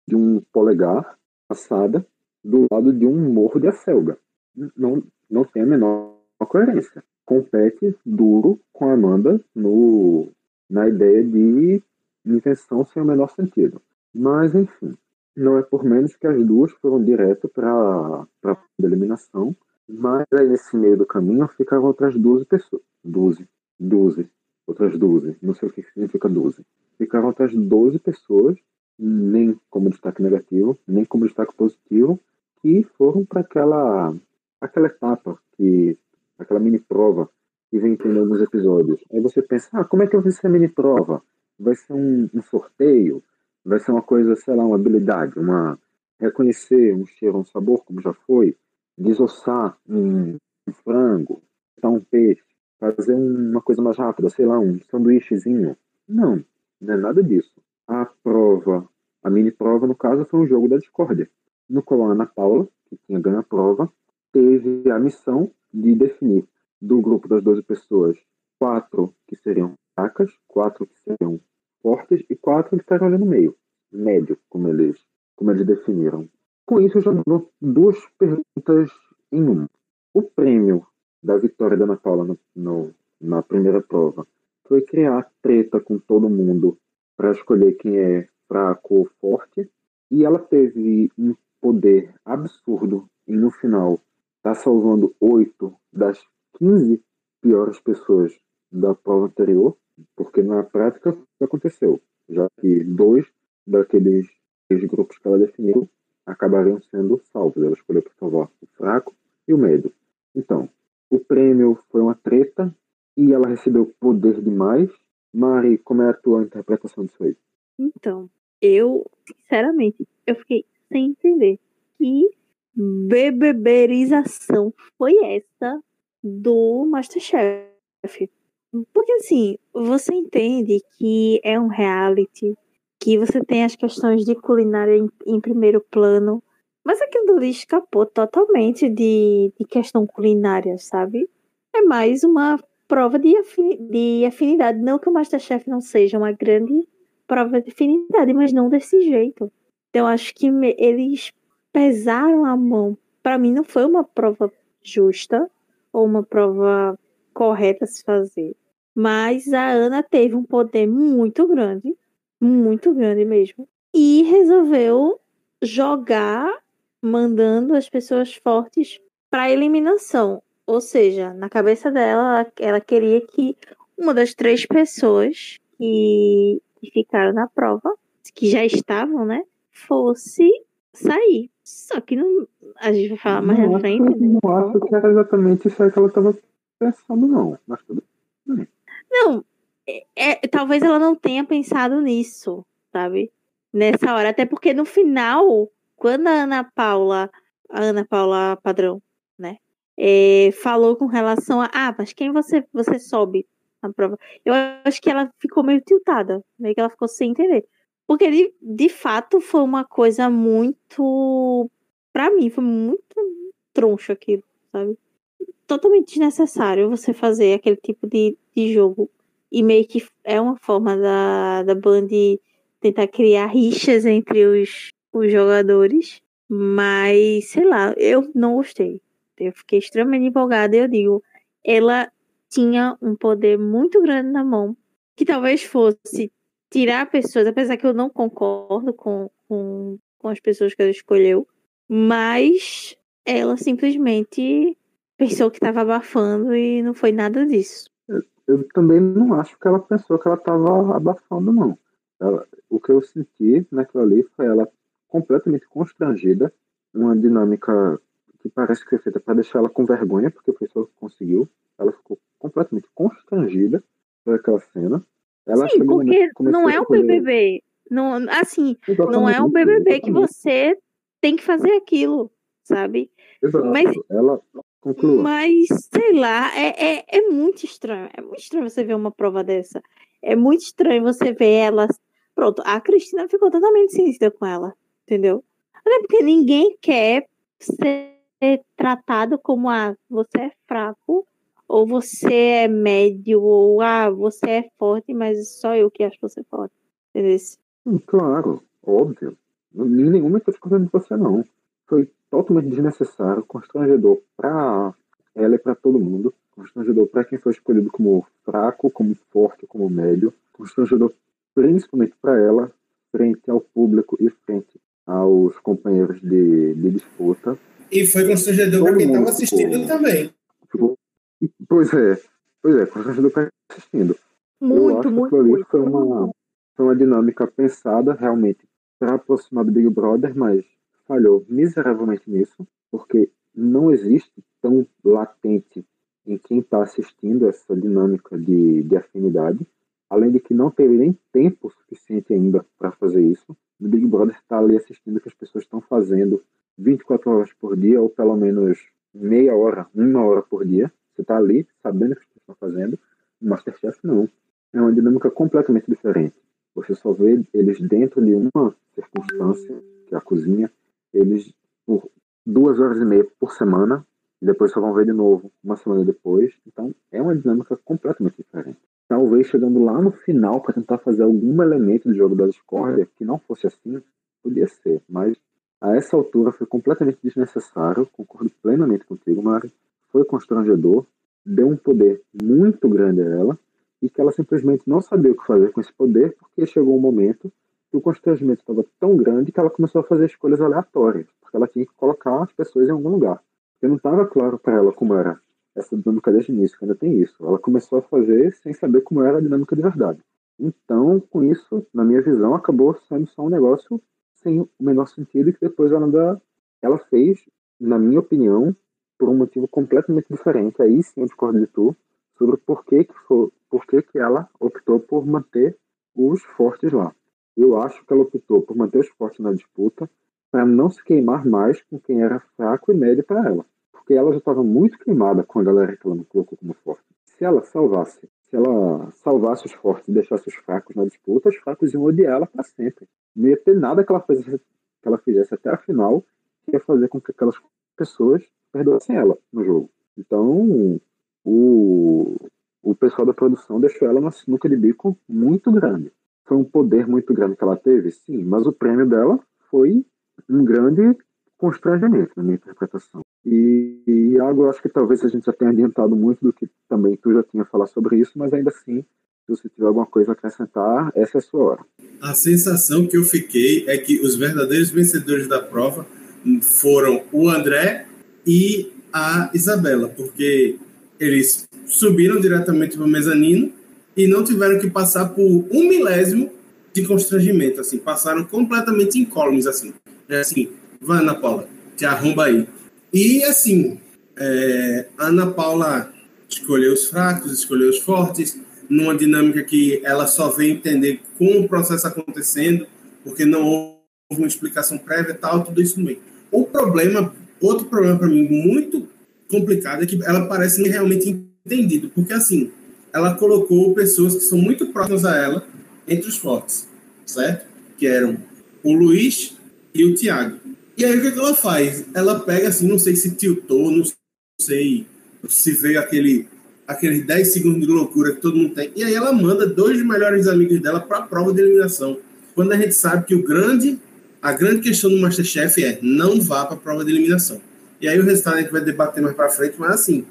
de um polegar assada do lado de um morro de acelga. Não, não tem a menor coerência. Compete duro com a Amanda no, na ideia de invenção sem o menor sentido. Mas, enfim, não é por menos que as duas foram direto para a eliminação. Mas aí nesse meio do caminho ficaram outras 12 pessoas. 12. 12. Outras 12. Não sei o que significa 12. Ficaram outras 12 pessoas, nem como destaque negativo, nem como destaque positivo, que foram para aquela, aquela etapa, que, aquela mini prova que vem tendo alguns episódios. Aí você pensa, ah, como é que vai ser a mini prova? Vai ser um, um sorteio? Vai ser uma coisa, sei lá, uma habilidade, uma reconhecer um cheiro, um sabor, como já foi, desossar um, um frango, dar um peixe, fazer uma coisa mais rápida, sei lá, um sanduíchezinho. Não, não é nada disso. A prova, a mini prova, no caso, foi um jogo da discórdia, no qual a Ana Paula, que tinha ganho a prova, teve a missão de definir do grupo das 12 pessoas quatro que seriam fracas, quatro que seriam fortes e quatro que estariam ali no meio, médio, como eles, como eles definiram. Com isso, eu já dou duas perguntas em uma. O prêmio da vitória da Ana Paula no, no, na primeira prova foi criar treta com todo mundo para escolher quem é fraco ou forte. E ela teve um poder absurdo em, no final, estar tá salvando oito das 15 piores pessoas da prova anterior, porque na prática aconteceu? Já que dois daqueles grupos que ela definiu acabariam sendo salvos. Ela escolheu para salvar o fraco e o médio. Então, o prêmio foi uma treta e ela recebeu poder demais. Mari, como é a tua interpretação disso aí? Então, eu, sinceramente, eu fiquei sem entender que bebeberização foi essa do Masterchef. Porque assim, você entende que é um reality, que você tem as questões de culinária em, em primeiro plano, mas aquilo ali escapou totalmente de, de questão culinária, sabe? É mais uma prova de, de afinidade. Não que o Masterchef não seja uma grande prova de afinidade, mas não desse jeito. Então, acho que me, eles pesaram a mão. Para mim, não foi uma prova justa ou uma prova correta a se fazer. Mas a Ana teve um poder muito grande, muito grande mesmo, e resolveu jogar mandando as pessoas fortes para eliminação. Ou seja, na cabeça dela, ela queria que uma das três pessoas que, ficaram na prova, que já estavam, né, fosse sair. Só que não, a gente vai falar mais não à frente. Né? Não acho que era exatamente isso aí que ela estava pensando, não. Mas tudo bem. Não, é, é, talvez ela não tenha pensado nisso, sabe? Nessa hora. Até porque no final, quando a Ana Paula, a Ana Paula Padrão, né? É, falou com relação a. Ah, mas quem você, você sobe na prova? Eu acho que ela ficou meio tiltada. Meio que ela ficou sem entender. Porque de, de fato foi uma coisa muito. Pra mim, foi muito troncho aquilo, sabe? Totalmente desnecessário você fazer aquele tipo de, de jogo. E meio que é uma forma da, da Band tentar criar rixas entre os, os jogadores. Mas, sei lá, eu não gostei. Eu fiquei extremamente empolgada e eu digo, ela tinha um poder muito grande na mão, que talvez fosse tirar pessoas, apesar que eu não concordo com, com, com as pessoas que ela escolheu, mas ela simplesmente pensou que estava abafando e não foi nada disso. Eu, eu, também não acho que ela pensou que ela estava abafando, não. Ela, o que eu senti naquilo ali foi ela completamente constrangida, uma dinâmica que parece que foi feita para deixar ela com vergonha, porque só que conseguiu. Ela ficou completamente constrangida por aquela cena. Ela Sim, porque não é um BBB. Não, assim, Exatamente. não é um BBB que você tem que fazer aquilo, sabe? Exato. Mas... Ela, Conclua. Mas, sei lá, é, é, é muito estranho. É muito estranho você ver uma prova dessa. É muito estranho você ver elas. Pronto, a Cristina ficou totalmente sinistra com ela, entendeu? Até porque ninguém quer ser tratado como ah, você é fraco, ou você é médio, ou ah, você é forte, mas só eu que acho você forte. Entendeu? Hum, claro, óbvio. Em nenhum momento eu discordando de você, não. Foi totalmente desnecessário, constrangedor para ela e para todo mundo. Constrangedor para quem foi escolhido como fraco, como forte, como médio. Constrangedor principalmente para ela, frente ao público e frente aos companheiros de, de disputa. E foi constrangedor para quem estava assistindo ficou, também. Ficou, pois é, pois é, constrangedor para quem estava assistindo. Muito, Eu acho muito, que muito. Foi uma, foi uma dinâmica pensada realmente para aproximar do Big Brother, mas falhou miseravelmente nisso, porque não existe tão latente em quem está assistindo essa dinâmica de, de afinidade, além de que não teve nem tempo suficiente ainda para fazer isso. O Big Brother está ali assistindo o que as pessoas estão fazendo 24 horas por dia, ou pelo menos meia hora, uma hora por dia. Você está ali sabendo o que pessoas estão fazendo. No Masterchef, não. É uma dinâmica completamente diferente. Você só vê eles dentro de uma circunstância, que é a cozinha, eles por duas horas e meia por semana, e depois só vão ver de novo uma semana depois. Então é uma dinâmica completamente diferente. Talvez chegando lá no final para tentar fazer algum elemento do jogo da discórdia que não fosse assim, podia ser, mas a essa altura foi completamente desnecessário. Concordo plenamente contigo, Mari. Foi constrangedor, deu um poder muito grande a ela e que ela simplesmente não sabia o que fazer com esse poder porque chegou um momento que o constrangimento estava tão grande que ela começou a fazer escolhas aleatórias, porque ela tinha que colocar as pessoas em algum lugar. Porque não estava claro para ela como era essa dinâmica desde o início, que ainda tem isso. Ela começou a fazer sem saber como era a dinâmica de verdade. Então, com isso, na minha visão, acabou sendo só um negócio sem o menor sentido que depois ela ela fez, na minha opinião, por um motivo completamente diferente. Aí sim eu discordo de tu sobre por que que, for, por que, que ela optou por manter os fortes lá. Eu acho que ela optou por manter os fortes na disputa para não se queimar mais com quem era fraco e médio para ela. Porque ela já estava muito queimada que ela não colocou como forte. Se ela salvasse, se ela salvasse os fortes e deixasse os fracos na disputa, os fracos iam odiar ela para sempre. Não ia ter nada que ela, fizesse, que ela fizesse até a final que ia fazer com que aquelas pessoas perdoassem ela no jogo. Então, o, o pessoal da produção deixou ela na sinuca de bico muito grande foi um poder muito grande que ela teve, sim, mas o prêmio dela foi um grande constrangimento na minha interpretação. E, e algo eu acho que talvez a gente já tenha adiantado muito do que também tu já tinha falado sobre isso, mas ainda assim, se você tiver alguma coisa a acrescentar, essa é a sua hora. A sensação que eu fiquei é que os verdadeiros vencedores da prova foram o André e a Isabela, porque eles subiram diretamente para o mezanino e não tiveram que passar por um milésimo de constrangimento, assim, passaram completamente incólumes, assim. É assim, vai, Ana Paula, te arromba aí. E, assim, é, Ana Paula escolheu os fracos, escolheu os fortes, numa dinâmica que ela só vê entender como o processo acontecendo, porque não houve uma explicação prévia tal, tudo isso no meio. O problema, outro problema para mim muito complicado é que ela parece realmente entendido, porque assim, ela colocou pessoas que são muito próximas a ela entre os fortes, certo? Que eram o Luiz e o Tiago. E aí o que, que ela faz? Ela pega assim, não sei se tiltou, não sei se veio aquele aqueles 10 segundos de loucura que todo mundo tem. E aí ela manda dois dos melhores amigos dela para a prova de eliminação. Quando a gente sabe que o grande a grande questão do Masterchef é não vá para a prova de eliminação. E aí o resultado a gente vai debater mais para frente, mas assim,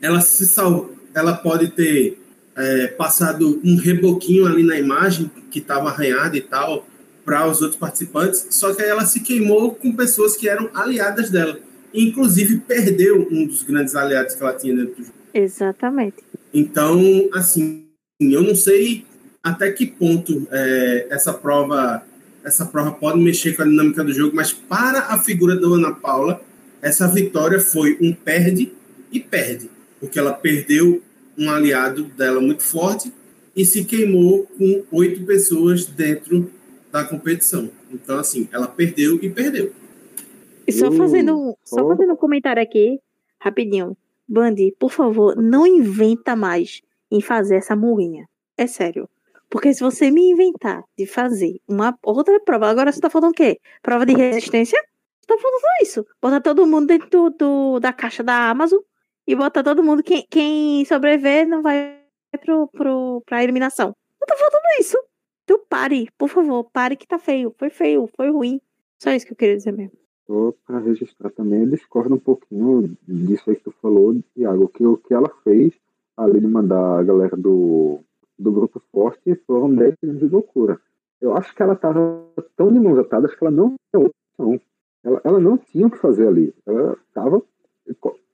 ela se salvou, ela pode ter é, passado um reboquinho ali na imagem que estava arranhada e tal para os outros participantes, só que aí ela se queimou com pessoas que eram aliadas dela. Inclusive perdeu um dos grandes aliados que ela tinha dentro do jogo. Exatamente. Então, assim, eu não sei até que ponto é, essa prova essa prova pode mexer com a dinâmica do jogo, mas para a figura da Ana Paula, essa vitória foi um perde e perde porque ela perdeu um aliado dela muito forte e se queimou com oito pessoas dentro da competição. Então, assim, ela perdeu e perdeu. E só fazendo, só fazendo um comentário aqui, rapidinho. Bandi, por favor, não inventa mais em fazer essa murinha. É sério. Porque se você me inventar de fazer uma outra prova, agora você tá falando o quê? Prova de resistência? Você tá falando isso. Botar todo mundo dentro do, da caixa da Amazon e botar todo mundo. Quem, quem sobreviver não vai pro, pro, pra eliminação. Não tá faltando isso. Tu pare, por favor, pare que tá feio. Foi feio, foi ruim. Só isso que eu queria dizer mesmo. Só para registrar também, eu discordo um pouquinho disso aí que tu falou, Thiago, que o que ela fez, além de mandar a galera do, do grupo forte, foram 10 anos de loucura. Eu acho que ela estava tão de mãos atadas que ela não tinha opção. Ela, ela não tinha o que fazer ali. Ela estava.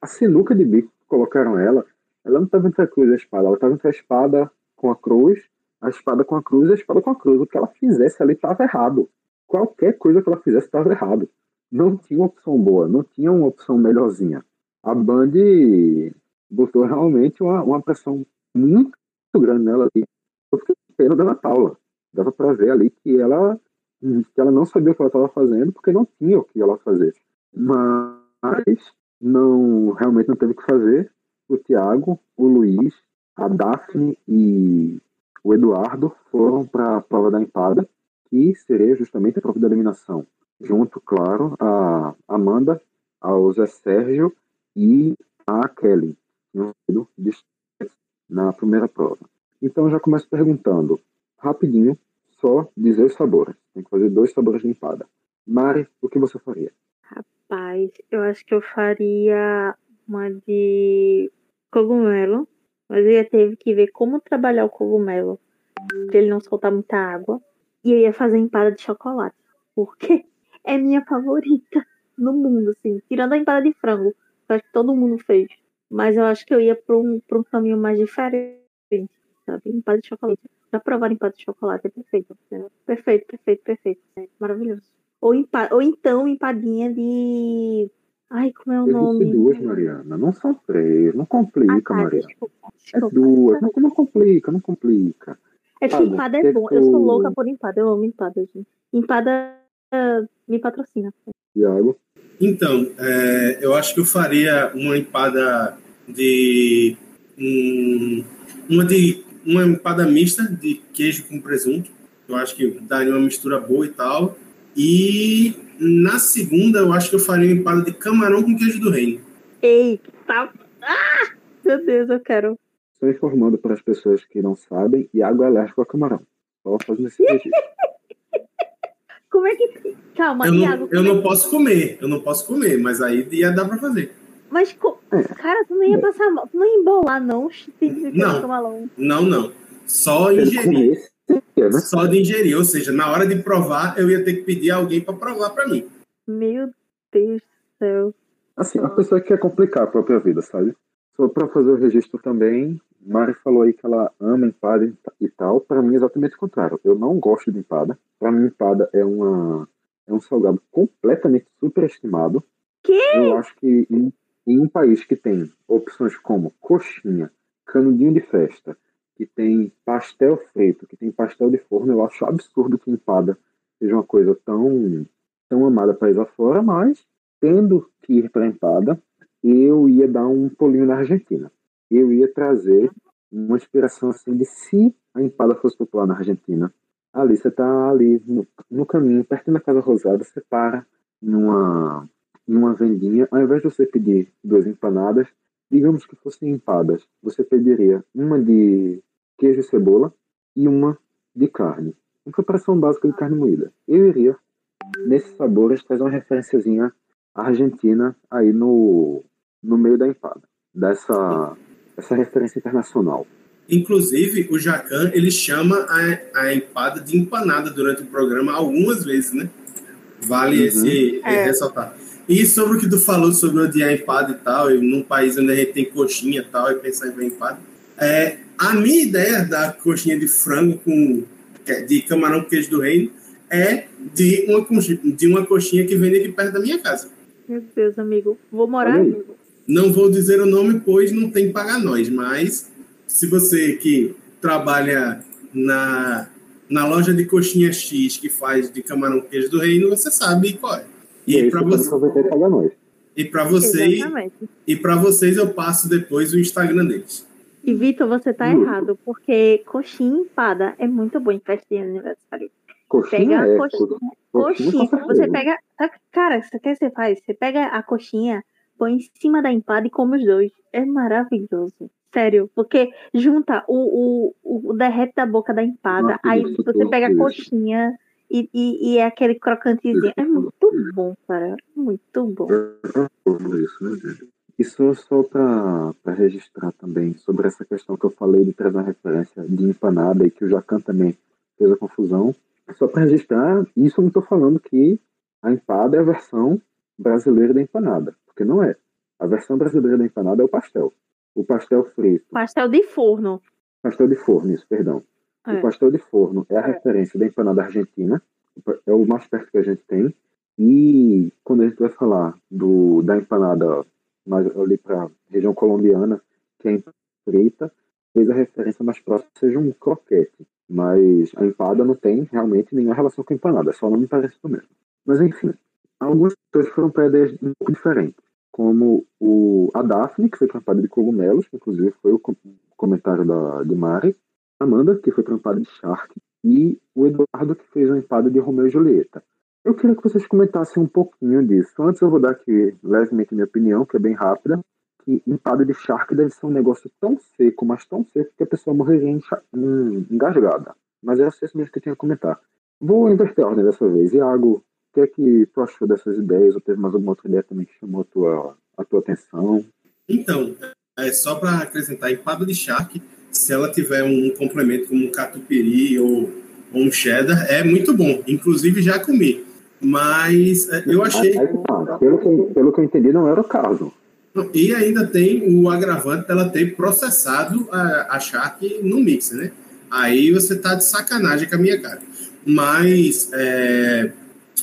A sinuca de bico que colocaram ela, ela não estava entre a cruz e a espada, ela estava entre a espada com a cruz, a espada com a cruz e a espada com a cruz. O que ela fizesse ali estava errado. Qualquer coisa que ela fizesse estava errado não tinha uma opção boa, não tinha uma opção melhorzinha. A Band botou realmente uma, uma pressão muito grande nela ali. Eu fiquei pena da Ana Paula. Dava para ver ali que ela, que ela não sabia o que ela estava fazendo porque não tinha o que ela fazer. Mas não realmente não teve o que fazer. O Tiago, o Luiz, a Daphne e o Eduardo foram para a prova da empada, que seria justamente a prova da eliminação junto, claro, a Amanda, ao Zé Sérgio e a Kelly, na primeira prova. Então já começo perguntando, rapidinho, só dizer os sabores. Tem que fazer dois sabores de empada. Mari, o que você faria? Rapaz, eu acho que eu faria uma de cogumelo, mas eu ia ter que ver como trabalhar o cogumelo, para ele não soltar muita água. E eu ia fazer empada de chocolate. Por quê? é minha favorita no mundo, assim. Tirando a empada de frango, que acho que todo mundo fez. Mas eu acho que eu ia para um, pra um caminho mais diferente, sabe? Empada de chocolate. Já provar empada de chocolate é perfeito. Né? Perfeito, perfeito, perfeito. É maravilhoso. Ou, empa ou então empadinha de. Ai, como é o nome? Existe duas, Mariana. Não são três. Não complica, ah, tá, Mariana. Desculpa, desculpa, é duas. Não, não complica, não complica. É que empada é bom. Eu sou louca por empada. Eu amo empada, gente. Empada me patrocina. Iago? Então, é, eu acho que eu faria uma empada de. Um, uma de uma empada mista de queijo com presunto. Eu acho que daria uma mistura boa e tal. E na segunda, eu acho que eu faria uma empada de camarão com queijo do reino. Eita! Ah! Meu Deus, eu quero. Estou informando para as pessoas que não sabem, Iago é alérgico a camarão. Só fazendo esse registro. Como é que. Calma, eu não, Iago. Eu não posso comer, eu não posso comer, mas aí ia dar pra fazer. Mas, cara, tu não ia passar mal, tu não ia embolar, não? Não, não, não. Só ingerir. Né? Só de ingerir, ou seja, na hora de provar, eu ia ter que pedir alguém para provar para mim. Meu Deus do céu. Assim, a pessoa que quer complicar a própria vida, sabe? Só para fazer o registro também, Mari falou aí que ela ama empada e tal. Para mim é exatamente o contrário. Eu não gosto de empada. Para mim, empada é uma é um salgado completamente superestimado. Que? Eu acho que em, em um país que tem opções como coxinha, canudinho de festa, que tem pastel feito, que tem pastel de forno, eu acho absurdo que empada seja uma coisa tão tão amada país afora, mas tendo que ir para empada, eu ia dar um pulinho na Argentina eu ia trazer uma inspiração assim de se a empada fosse popular na Argentina. Ali, você está ali no, no, caminho, perto da Casa Rosada, você para numa, numa vendinha, ao invés de você pedir duas empanadas, digamos que fossem empadas, você pediria uma de queijo e cebola e uma de carne. Uma preparação básica de carne moída. Eu iria, nesses sabores, trazer uma referenciazinha argentina aí no, no meio da empada. Dessa essa referência internacional. Inclusive, o Jacan, ele chama a, a empada de empanada durante o programa algumas vezes, né? Vale uhum. esse é. ressaltar. E sobre o que tu falou sobre odiar empada e tal, e num país onde a gente tem coxinha e tal, e pensar em ver empada, é, a minha ideia da coxinha de frango com é de camarão com queijo do reino é de uma, de uma coxinha que vem aqui perto da minha casa. Meu Deus, amigo. Vou morar, amigo. Não vou dizer o nome, pois não tem pagar nós, mas se você que trabalha na, na loja de coxinha X que faz de camarão queijo do reino, você sabe qual é. E, e para você. E para vocês, e para vocês eu passo depois o Instagram deles. E Vitor, você tá errado, porque coxinha empada é muito bom em festa de aniversário. Coxinha pega é, coxinha, coxinha, coxinha você pega, cara, o que você faz? Você pega a coxinha, põe em cima da empada e come os dois. É maravilhoso. Sério, porque junta o, o, o derrete da boca da empada, Nossa, aí você pega a coxinha e, e, e, é aquele crocantezinho. É muito bom, cara. Muito bom. Isso, né, Isso só para registrar também sobre essa questão que eu falei de trazer uma referência de empanada e que o Jacan também fez a confusão. Só para registrar, isso eu não estou falando que a empada é a versão brasileira da empanada, porque não é. A versão brasileira da empanada é o pastel. O pastel frito. Pastel de forno. Pastel de forno, isso, perdão. É. O pastel de forno é a é. referência da empanada argentina, é o mais perto que a gente tem. E quando a gente vai falar do, da empanada mais ali para região colombiana, que é frita, talvez a referência mais próxima seja um croquete. Mas a empada não tem realmente nenhuma relação com a empanada, só não me parece do mesmo. Mas enfim, algumas pessoas foram para ideias um pouco diferentes, como o, a Daphne, que foi para empada de cogumelos, que inclusive foi o comentário da, de Mari, Amanda, que foi para empada de Shark, e o Eduardo, que fez uma empada de Romeu e Julieta. Eu queria que vocês comentassem um pouquinho disso. Antes eu vou dar aqui levemente minha opinião, que é bem rápida, que empada de Shark deve ser um negócio tão seco, mas tão seco, que a pessoa morreria engasgada. Mas era isso mesmo que eu tinha a comentar. Vou inverter a ordem dessa vez. Iago, que é que tu achou dessas ideias? Ou teve mais alguma outra ideia também que chamou a tua, a tua atenção? Então, é só para acrescentar, empada de Shark se ela tiver um complemento como um catupiry ou, ou um cheddar, é muito bom. Inclusive, já comi. Mas é, eu achei. Tá. Pelo que, pelo que eu entendi, não era o caso. E ainda tem o agravante dela ter processado a, a charque no mixer, né? Aí você tá de sacanagem com a minha cara. Mas é,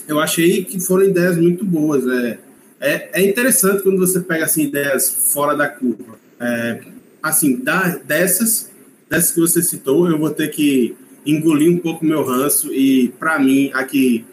eu achei que foram ideias muito boas. É, é, é, interessante quando você pega assim, ideias fora da curva. É, assim, da, dessas, dessas que você citou, eu vou ter que engolir um pouco meu ranço e, para mim, aqui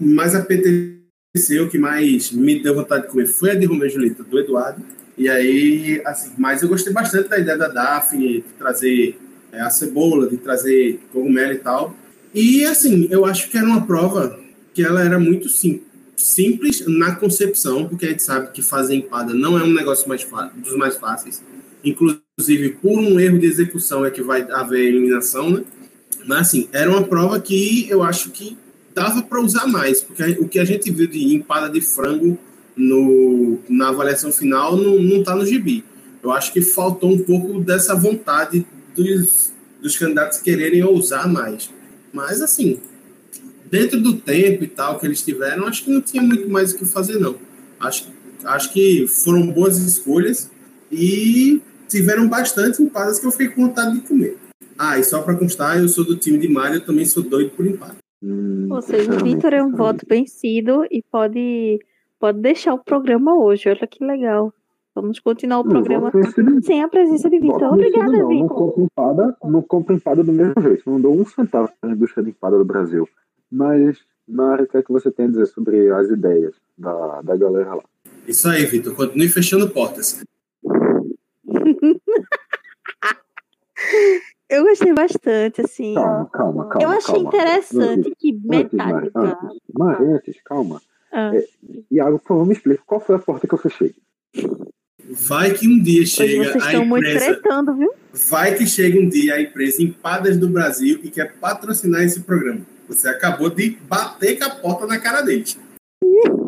mais apeteceu, que mais me deu vontade de comer foi a de Romeu e Julieta, do Eduardo. E aí, assim, mas eu gostei bastante da ideia da Daphne, de trazer é, a cebola, de trazer cogumelo e tal. E, assim, eu acho que era uma prova que ela era muito sim, simples na concepção, porque a gente sabe que fazer empada não é um negócio mais dos mais fáceis. Inclusive, por um erro de execução é que vai haver eliminação, né? Mas, assim, era uma prova que eu acho que dava para usar mais, porque o que a gente viu de empada de frango no, na avaliação final não está no gibi. Eu acho que faltou um pouco dessa vontade dos, dos candidatos quererem ousar mais. Mas, assim, dentro do tempo e tal que eles tiveram, acho que não tinha muito mais o que fazer, não. Acho, acho que foram boas escolhas e tiveram bastante empadas que eu fiquei com vontade de comer. Ah, e só para constar, eu sou do time de Mário, eu também sou doido por empada. Hum, Ou seja, o Vitor é um voto vencido e pode, pode deixar o programa hoje. Olha que legal. Vamos continuar o programa sem a presença de Vitor. Obrigada, não. Vitor. Não compro empada, não compro empada do mesmo jeito. Não dou um centavo na indústria de empada do Brasil. Mas, Mari, o que é que você tem a dizer sobre as ideias da, da galera lá? Isso aí, Vitor. Continue fechando portas. Eu gostei bastante, assim. Calma, calma, calma. Eu achei calma. interessante antes, que metade. Antes, Mas antes, calma. Ah. É, Iago, por favor, me explica qual foi a porta que eu fechei. Vai que um dia chega vocês a estão empresa. Muito tretando, viu? Vai que chega um dia a empresa Empadas do Brasil e quer patrocinar esse programa. Você acabou de bater com a porta na cara deles.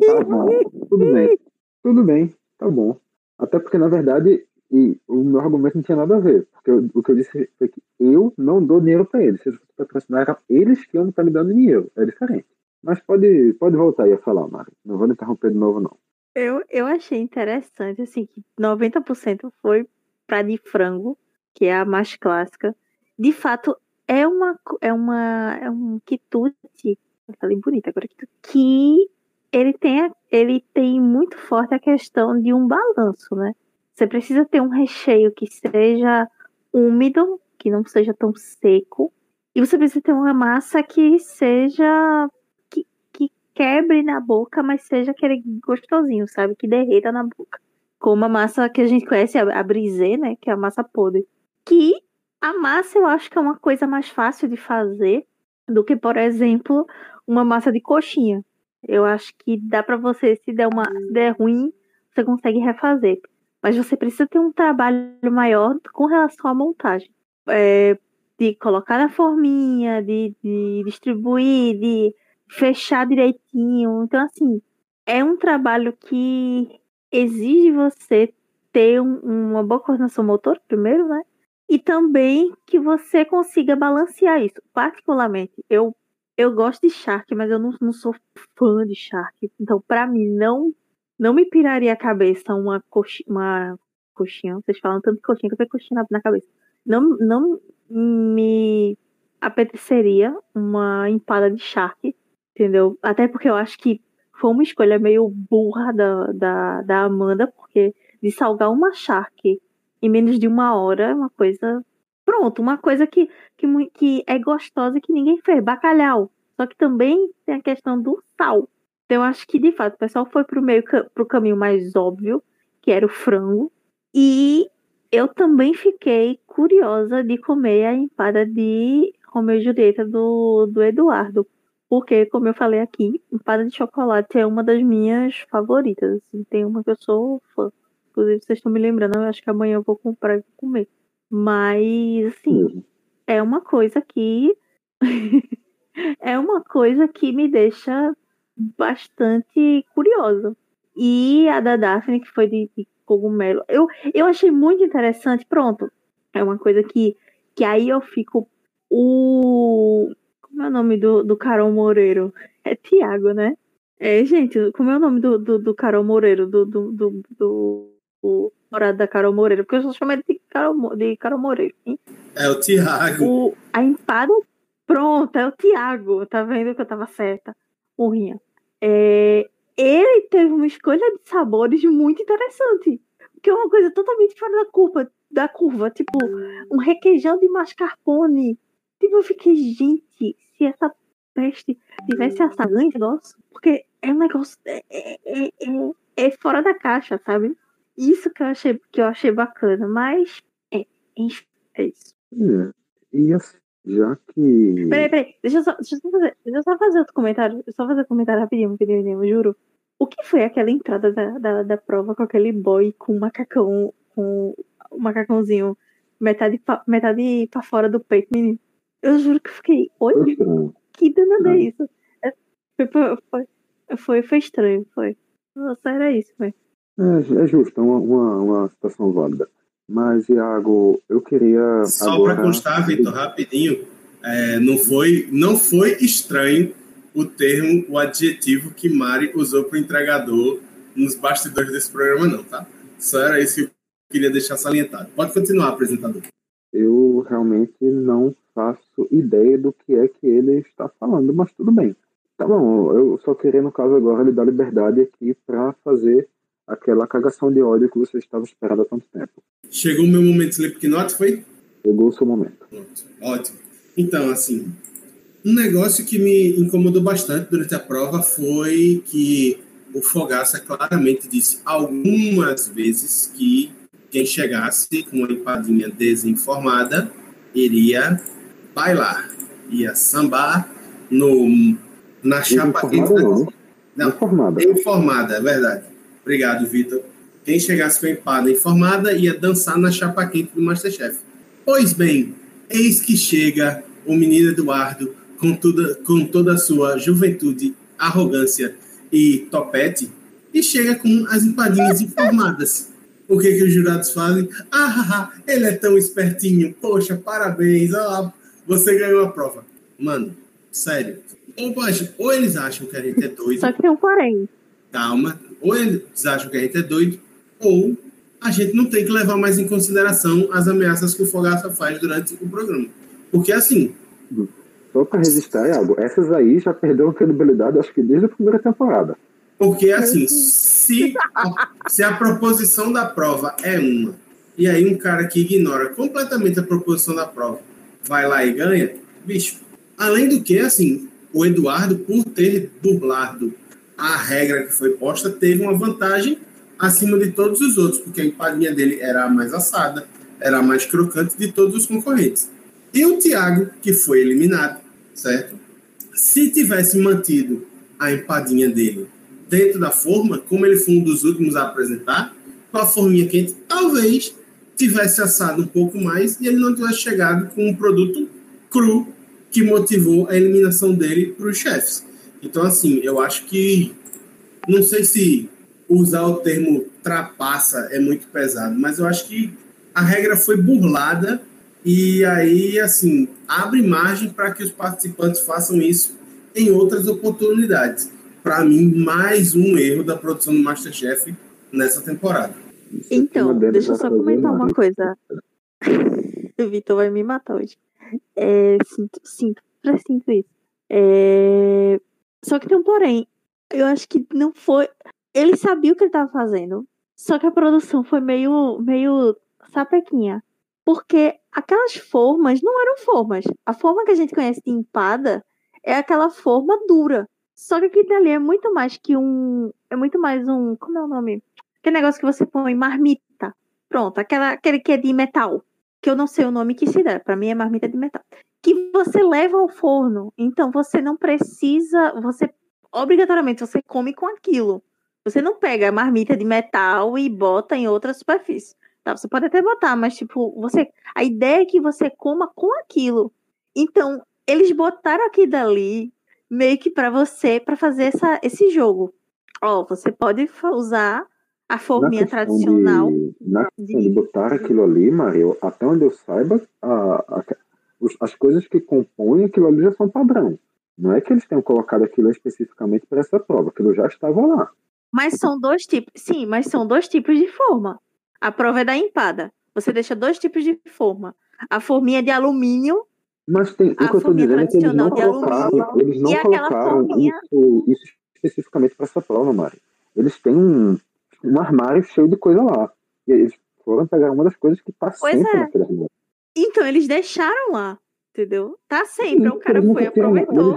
Tá bom, tudo bem. Tudo bem, tá bom. Até porque, na verdade, e o meu argumento não tinha nada a ver, porque eu, o que eu disse foi que eu não dou dinheiro para eles. Se eles patrocinar, eles que iam estar me dando dinheiro. É diferente. Mas pode, pode voltar aí a falar, Mari. Não vou interromper de novo, não. Eu, eu achei interessante, assim, que 90% foi para de frango, que é a mais clássica. De fato, é uma é uma é um quitute, falei bonita agora que ele tem ele tem muito forte a questão de um balanço, né? Você precisa ter um recheio que seja úmido, que não seja tão seco. E você precisa ter uma massa que seja. que, que quebre na boca, mas seja aquele gostosinho, sabe? Que derreta na boca. Como a massa que a gente conhece, a, a brisée, né? Que é a massa podre. Que a massa eu acho que é uma coisa mais fácil de fazer do que, por exemplo, uma massa de coxinha. Eu acho que dá para você, se der, uma, der ruim, você consegue refazer. Mas você precisa ter um trabalho maior com relação à montagem. É, de colocar na forminha, de, de distribuir, de fechar direitinho. Então, assim, é um trabalho que exige você ter um, uma boa coordenação motor, primeiro, né? E também que você consiga balancear isso. Particularmente, eu, eu gosto de Shark, mas eu não, não sou fã de Shark. Então, para mim, não não me piraria a cabeça uma, coxinha, uma coxinha. Vocês falam tanto de coxinha que eu tenho coxinha na, na cabeça. Não, não me apeteceria uma empada de Shark, entendeu? Até porque eu acho que foi uma escolha meio burra da, da, da Amanda, porque de salgar uma Shark em menos de uma hora uma coisa. Pronto, uma coisa que, que, que é gostosa que ninguém fez. Bacalhau. Só que também tem a questão do sal. Então, eu acho que, de fato, o pessoal foi pro, meio, pro caminho mais óbvio, que era o frango. E eu também fiquei curiosa de comer a empada de Romeu e Julieta do, do Eduardo. Porque, como eu falei aqui, empada de chocolate é uma das minhas favoritas. Assim, tem uma que eu sou fã. Inclusive, vocês estão me lembrando, eu acho que amanhã eu vou comprar e vou comer. Mas, assim, uhum. é uma coisa que. é uma coisa que me deixa bastante curiosa. E a da Daphne, que foi de, de cogumelo, eu, eu achei muito interessante. Pronto, é uma coisa que, que aí eu fico. O. Como é o nome do, do Carol Moreiro? É Tiago, né? É, gente, como é o nome do, do, do Carol Moreiro? Do, do, do, do, do morado da Carol Moreiro? Porque eu só chamo ele de Carol, de Carol Moreiro. Hein? É o Tiago. a empada. Pronto, é o Tiago. Tá vendo que eu tava certa? Morrinha. É, ele teve uma escolha de sabores muito interessante. Que é uma coisa totalmente fora da curva, da curva. Tipo, um requeijão de mascarpone. Tipo, eu fiquei, gente, se essa peste tivesse essa negócio, porque é um negócio. É, é, é, é, é fora da caixa, sabe? Isso que eu achei, que eu achei bacana. Mas é, é isso. É, e assim, já que. Peraí, peraí, deixa eu só, deixa eu só, fazer, deixa eu só fazer outro comentário. Só fazer um comentário rapidinho, rapidinho, eu juro. O que foi aquela entrada da, da, da prova com aquele boy com um macacão, com um macacãozinho metade pra, metade pra fora do peito, menino? Eu juro que eu fiquei, oi? Que danada é isso? É, foi, foi, foi, foi estranho, foi. Nossa, era isso, foi. É, é justo, é uma, uma, uma situação válida. Mas, Iago, eu queria. Só agora... para constar, Vitor, rapidinho, é, não, foi, não foi estranho o termo, o adjetivo que Mari usou para o entregador nos bastidores desse programa, não, tá? Só era isso que eu queria deixar salientado. Pode continuar, apresentador. Eu realmente não faço ideia do que é que ele está falando, mas tudo bem. Tá bom, eu só queria, no caso agora, lhe dar liberdade aqui para fazer aquela cagação de ódio que você estava esperando há tanto tempo. Chegou o meu momento Slipknot, foi? Chegou o seu momento. Ótimo. Então, assim, um negócio que me incomodou bastante durante a prova foi que o Fogaça claramente disse algumas vezes que quem chegasse com uma empadinha desinformada iria bailar, ia sambar no, na chapa quente. Não, não, informada. Informada, é verdade Obrigado, Vitor. Quem chegasse com a empada informada ia dançar na chapa quente do Masterchef. Pois bem, eis que chega o menino Eduardo com toda, com toda a sua juventude, arrogância e topete e chega com as empadinhas informadas. O que, que os jurados fazem? Ah, ele é tão espertinho. Poxa, parabéns. Oh, você ganhou a prova. Mano, sério. Ou, ou eles acham que a gente é doido. Só que tem um porém. Calma, ou eles acham que a gente é doido, ou a gente não tem que levar mais em consideração as ameaças que o Fogaça faz durante o programa. Porque assim. Só para registrar, Iago, essas aí já perderam credibilidade, acho que desde a primeira temporada. Porque assim, se a, se a proposição da prova é uma, e aí um cara que ignora completamente a proposição da prova vai lá e ganha, bicho. Além do que, assim, o Eduardo, por ter burlado a regra que foi posta, teve uma vantagem acima de todos os outros, porque a empadinha dele era a mais assada, era a mais crocante de todos os concorrentes. E o Thiago, que foi eliminado, certo? Se tivesse mantido a empadinha dele dentro da forma, como ele foi um dos últimos a apresentar, com a forminha quente, talvez tivesse assado um pouco mais e ele não tivesse chegado com um produto cru que motivou a eliminação dele para os chefes. Então, assim, eu acho que. Não sei se usar o termo trapaça é muito pesado, mas eu acho que a regra foi burlada e aí, assim, abre margem para que os participantes façam isso em outras oportunidades. Para mim, mais um erro da produção do Masterchef nessa temporada. Então, deixa eu só comentar uma coisa. o Vitor vai me matar hoje. É, sinto, sinto, sinto isso. É, só que tem um porém. Eu acho que não foi. Ele sabia o que ele estava fazendo. Só que a produção foi meio, meio sapequinha. Porque aquelas formas não eram formas. A forma que a gente conhece de empada é aquela forma dura. Só que aquilo ali é muito mais que um. É muito mais um. Como é o nome? Aquele negócio que você põe marmita. Pronto, aquela, aquele que é de metal. Que eu não sei o nome que se dá. Para mim é marmita de metal. Que você leva ao forno. Então você não precisa. Você. Obrigatoriamente você come com aquilo. Você não pega a marmita de metal e bota em outra superfície. Tá, você pode até botar, mas tipo, você, a ideia é que você coma com aquilo. Então, eles botaram aqui dali meio que para você, para fazer essa, esse jogo. Ó, você pode usar a forminha tradicional. De, na de botar aquilo ali, Mario, até onde eu saiba, a, a, as coisas que compõem aquilo ali já são padrão. Não é que eles tenham colocado aquilo especificamente para essa prova, aquilo já estava lá. Mas são dois tipos, sim, mas são dois tipos de forma. A prova é da empada. Você deixa dois tipos de forma. A forminha de alumínio. Mas tem, o que eu estou dizendo é que eles não colocaram, eles não colocaram forminha... isso, isso, especificamente para essa prova, Mari. Eles têm um, um armário cheio de coisa lá. E eles foram pegar uma das coisas que está sempre é. naquele armário. Então, eles deixaram lá, entendeu? Tá sempre. Sim, o cara foi, aproveitou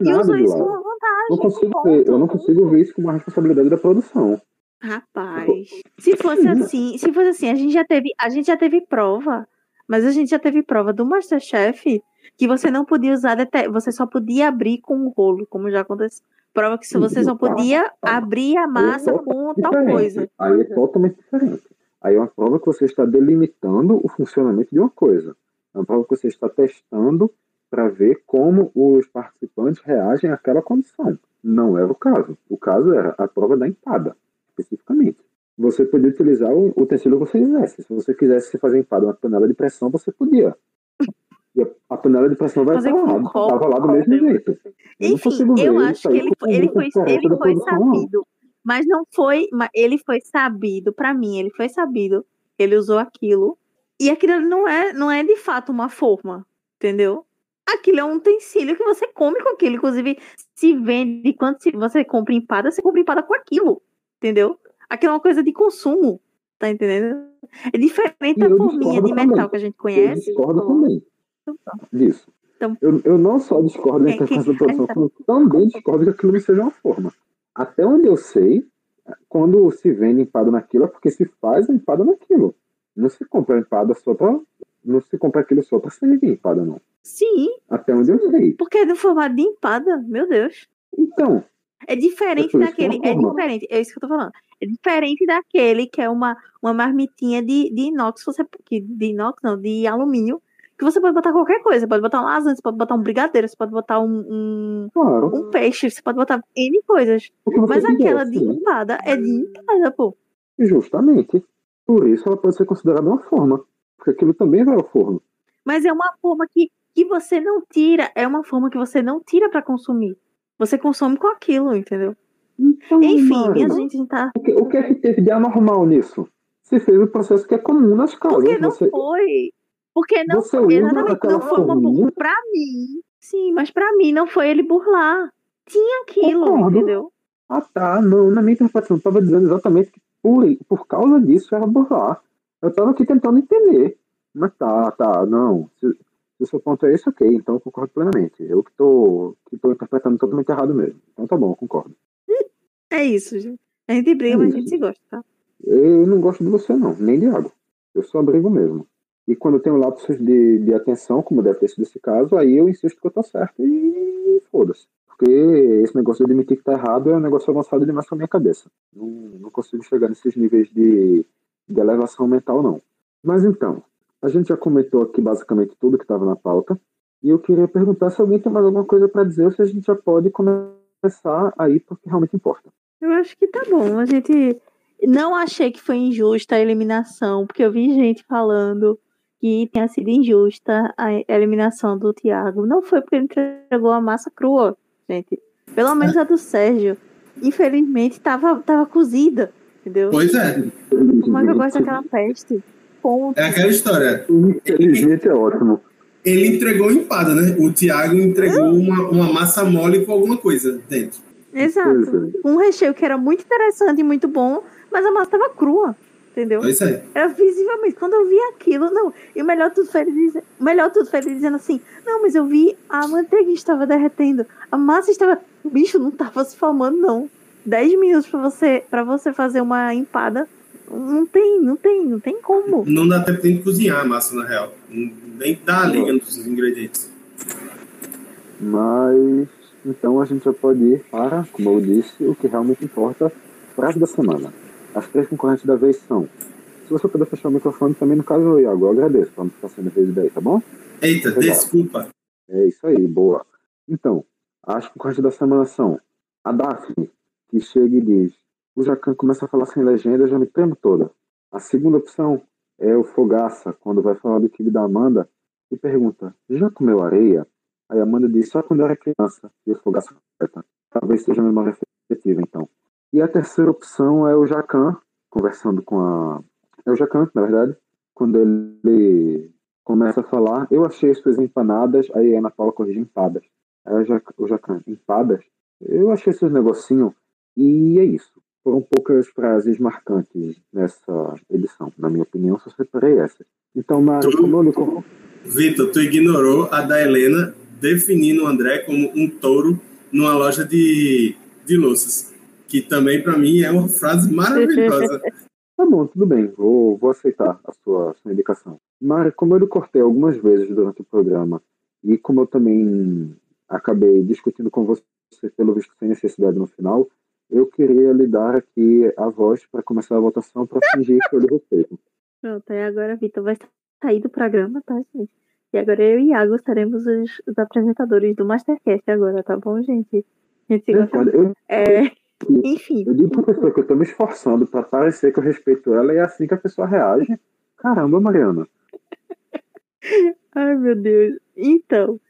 e usou isso como vantagem. Não consigo ver, eu não consigo ver isso como uma responsabilidade da produção. Rapaz, se fosse assim, se fosse assim, a gente já teve, a gente já teve prova, mas a gente já teve prova do MasterChef que você não podia usar, você só podia abrir com um rolo, como já aconteceu. Prova que você só podia abrir a massa é com tal coisa. Aí é totalmente diferente. Aí é uma prova que você está delimitando o funcionamento de uma coisa. É uma prova que você está testando para ver como os participantes reagem àquela condição. Não era o caso. O caso era a prova da empada especificamente. Você podia utilizar o utensílio que você quisesse. Se você quisesse fazer empada uma panela de pressão, você podia. E a panela de pressão vai estar lá, estava lá do mesmo jeito. Enfim, eu, eu acho que ele, ele foi, ele foi sabido. Mas não foi. Ele foi sabido, para mim, ele foi sabido. Ele usou aquilo. E aquilo não é, não é de fato uma forma. Entendeu? Aquilo é um utensílio que você come com aquilo. Inclusive, se vende, quando você compra empada, você compra empada com aquilo entendeu? Aquilo é uma coisa de consumo, tá entendendo? É diferente da forminha de metal também. que a gente conhece. Eu discordo também então, tá. disso. Então, eu, eu não só discordo da interface da produção, como também discordo que aquilo não seja uma forma. Até onde eu sei, quando se vende empada naquilo, é porque se faz empada naquilo. Não se compra empada só pra. Não se compra aquilo só pra servir empada, não. Sim. Até onde eu sei. Porque é do formato de empada, meu Deus. Então, é diferente daquele. É diferente, é isso que eu tô falando. É diferente daquele que é uma, uma marmitinha de, de inox, você, de inox, não, de alumínio, que você pode botar qualquer coisa. Você pode botar um lasanha, você pode botar um brigadeiro, você pode botar um, um, claro. um peixe, você pode botar N coisas. Mas aquela de empada é de empada, pô. Justamente. Por isso ela pode ser considerada uma forma. Porque aquilo também vai ao forno. Mas é uma forma que, que você não tira, é uma forma que você não tira para consumir. Você consome com aquilo, entendeu? Então, Enfim, mano, a gente tá. O que, o que é que teve de anormal nisso? Você fez o processo que é comum nas casas. Porque não você... foi. Porque não você foi. Exatamente, não foi uma burla. Pra mim. Sim, mas pra mim não foi ele burlar. Tinha aquilo, Concordo. entendeu? Ah, tá. Não, na minha interpretação, eu tava dizendo exatamente que por, por causa disso era burlar. Eu tava aqui tentando entender. Mas tá, tá, não. Se, Se o seu ponto é esse, ok, então eu concordo plenamente. Eu que tô, que tô interpretando totalmente errado mesmo. Então tá bom, eu concordo. É isso, gente. A gente briga, é mas a gente se gosta, tá? Eu não gosto de você, não, nem de água. Eu só brigo mesmo. E quando eu tenho lapsos de, de atenção, como deve ter sido esse caso, aí eu insisto que eu tô certo e foda-se. Porque esse negócio de admitir que tá errado é um negócio avançado demais pra minha cabeça. Não, não consigo chegar nesses níveis de, de elevação mental, não. Mas então, a gente já comentou aqui basicamente tudo que estava na pauta. E eu queria perguntar se alguém tem mais alguma coisa para dizer ou se a gente já pode começar aí porque realmente importa. Eu acho que tá bom. A gente não achei que foi injusta a eliminação, porque eu vi gente falando que tenha sido injusta a eliminação do Thiago. Não foi porque ele entregou a massa crua, gente. Pelo menos a do Sérgio. Infelizmente, tava, tava cozida, entendeu? Pois é. Como é que eu gosto daquela peste? Ponto. É aquela história. Infelizmente é ótimo. Ele entregou empada, né? O Thiago entregou uma, uma massa mole com alguma coisa dentro. Exato. Um recheio que era muito interessante e muito bom, mas a massa tava crua. Entendeu? Pois é. Era visivelmente. Quando eu vi aquilo, não. E o melhor tudo foi ele melhor tudo foi ele dizendo assim: Não, mas eu vi a manteiga estava derretendo. A massa estava. O bicho não estava se formando, não. 10 minutos para você, pra você fazer uma empada. Não tem, não tem, não tem como. Não dá tempo de cozinhar a massa, na real. Nem dá a liga nos ingredientes. Mas. Então a gente já pode ir para, como eu disse, o que realmente importa, frase da semana. As três concorrentes da vez são. Se você puder fechar o microfone também, no caso, Iago, eu agradeço para não ficar sendo vez daí, tá bom? Eita, Obrigado. desculpa. É isso aí, boa. Então, as concorrentes da semana são a Daphne, que chega e diz: o Jacan começa a falar sem legenda, eu já me tremo toda. A segunda opção é o Fogaça, quando vai falar do time da Amanda, e pergunta: já comeu areia? Aí a Amanda diz: só quando eu era criança. E o Fogaça completa. Talvez seja a memória efetiva, então. E a terceira opção é o Jacan, conversando com a. É o Jacan, na verdade, quando ele começa a falar: eu achei suas empanadas, aí a Ana Paula corrige empadas. Aí o Jacan, empadas? Eu achei seus negocinhos, e é isso. Foram poucas frases marcantes nessa edição. Na minha opinião, só separei essas. Então, Mário, tu, como eu Vitor, tu ignorou a da Helena definindo o André como um touro numa loja de, de louças. Que também, para mim, é uma frase maravilhosa. Tá bom, tudo bem, vou, vou aceitar a sua, sua indicação. Mário, como eu lhe cortei algumas vezes durante o programa, e como eu também acabei discutindo com você, pelo visto sem necessidade no final, eu queria lhe dar aqui a voz para começar a votação para fingir que eu lhe respeito. Pronto, aí agora Vitor vai sair do programa, tá, gente? E agora eu e Iago seremos os, os apresentadores do Mastercast agora, tá bom, gente? A gente se gosta eu, é, enfim. Eu digo pra pessoa que eu tô me esforçando para parecer que eu respeito ela e é assim que a pessoa reage. Caramba, Mariana. Ai, meu Deus. Então,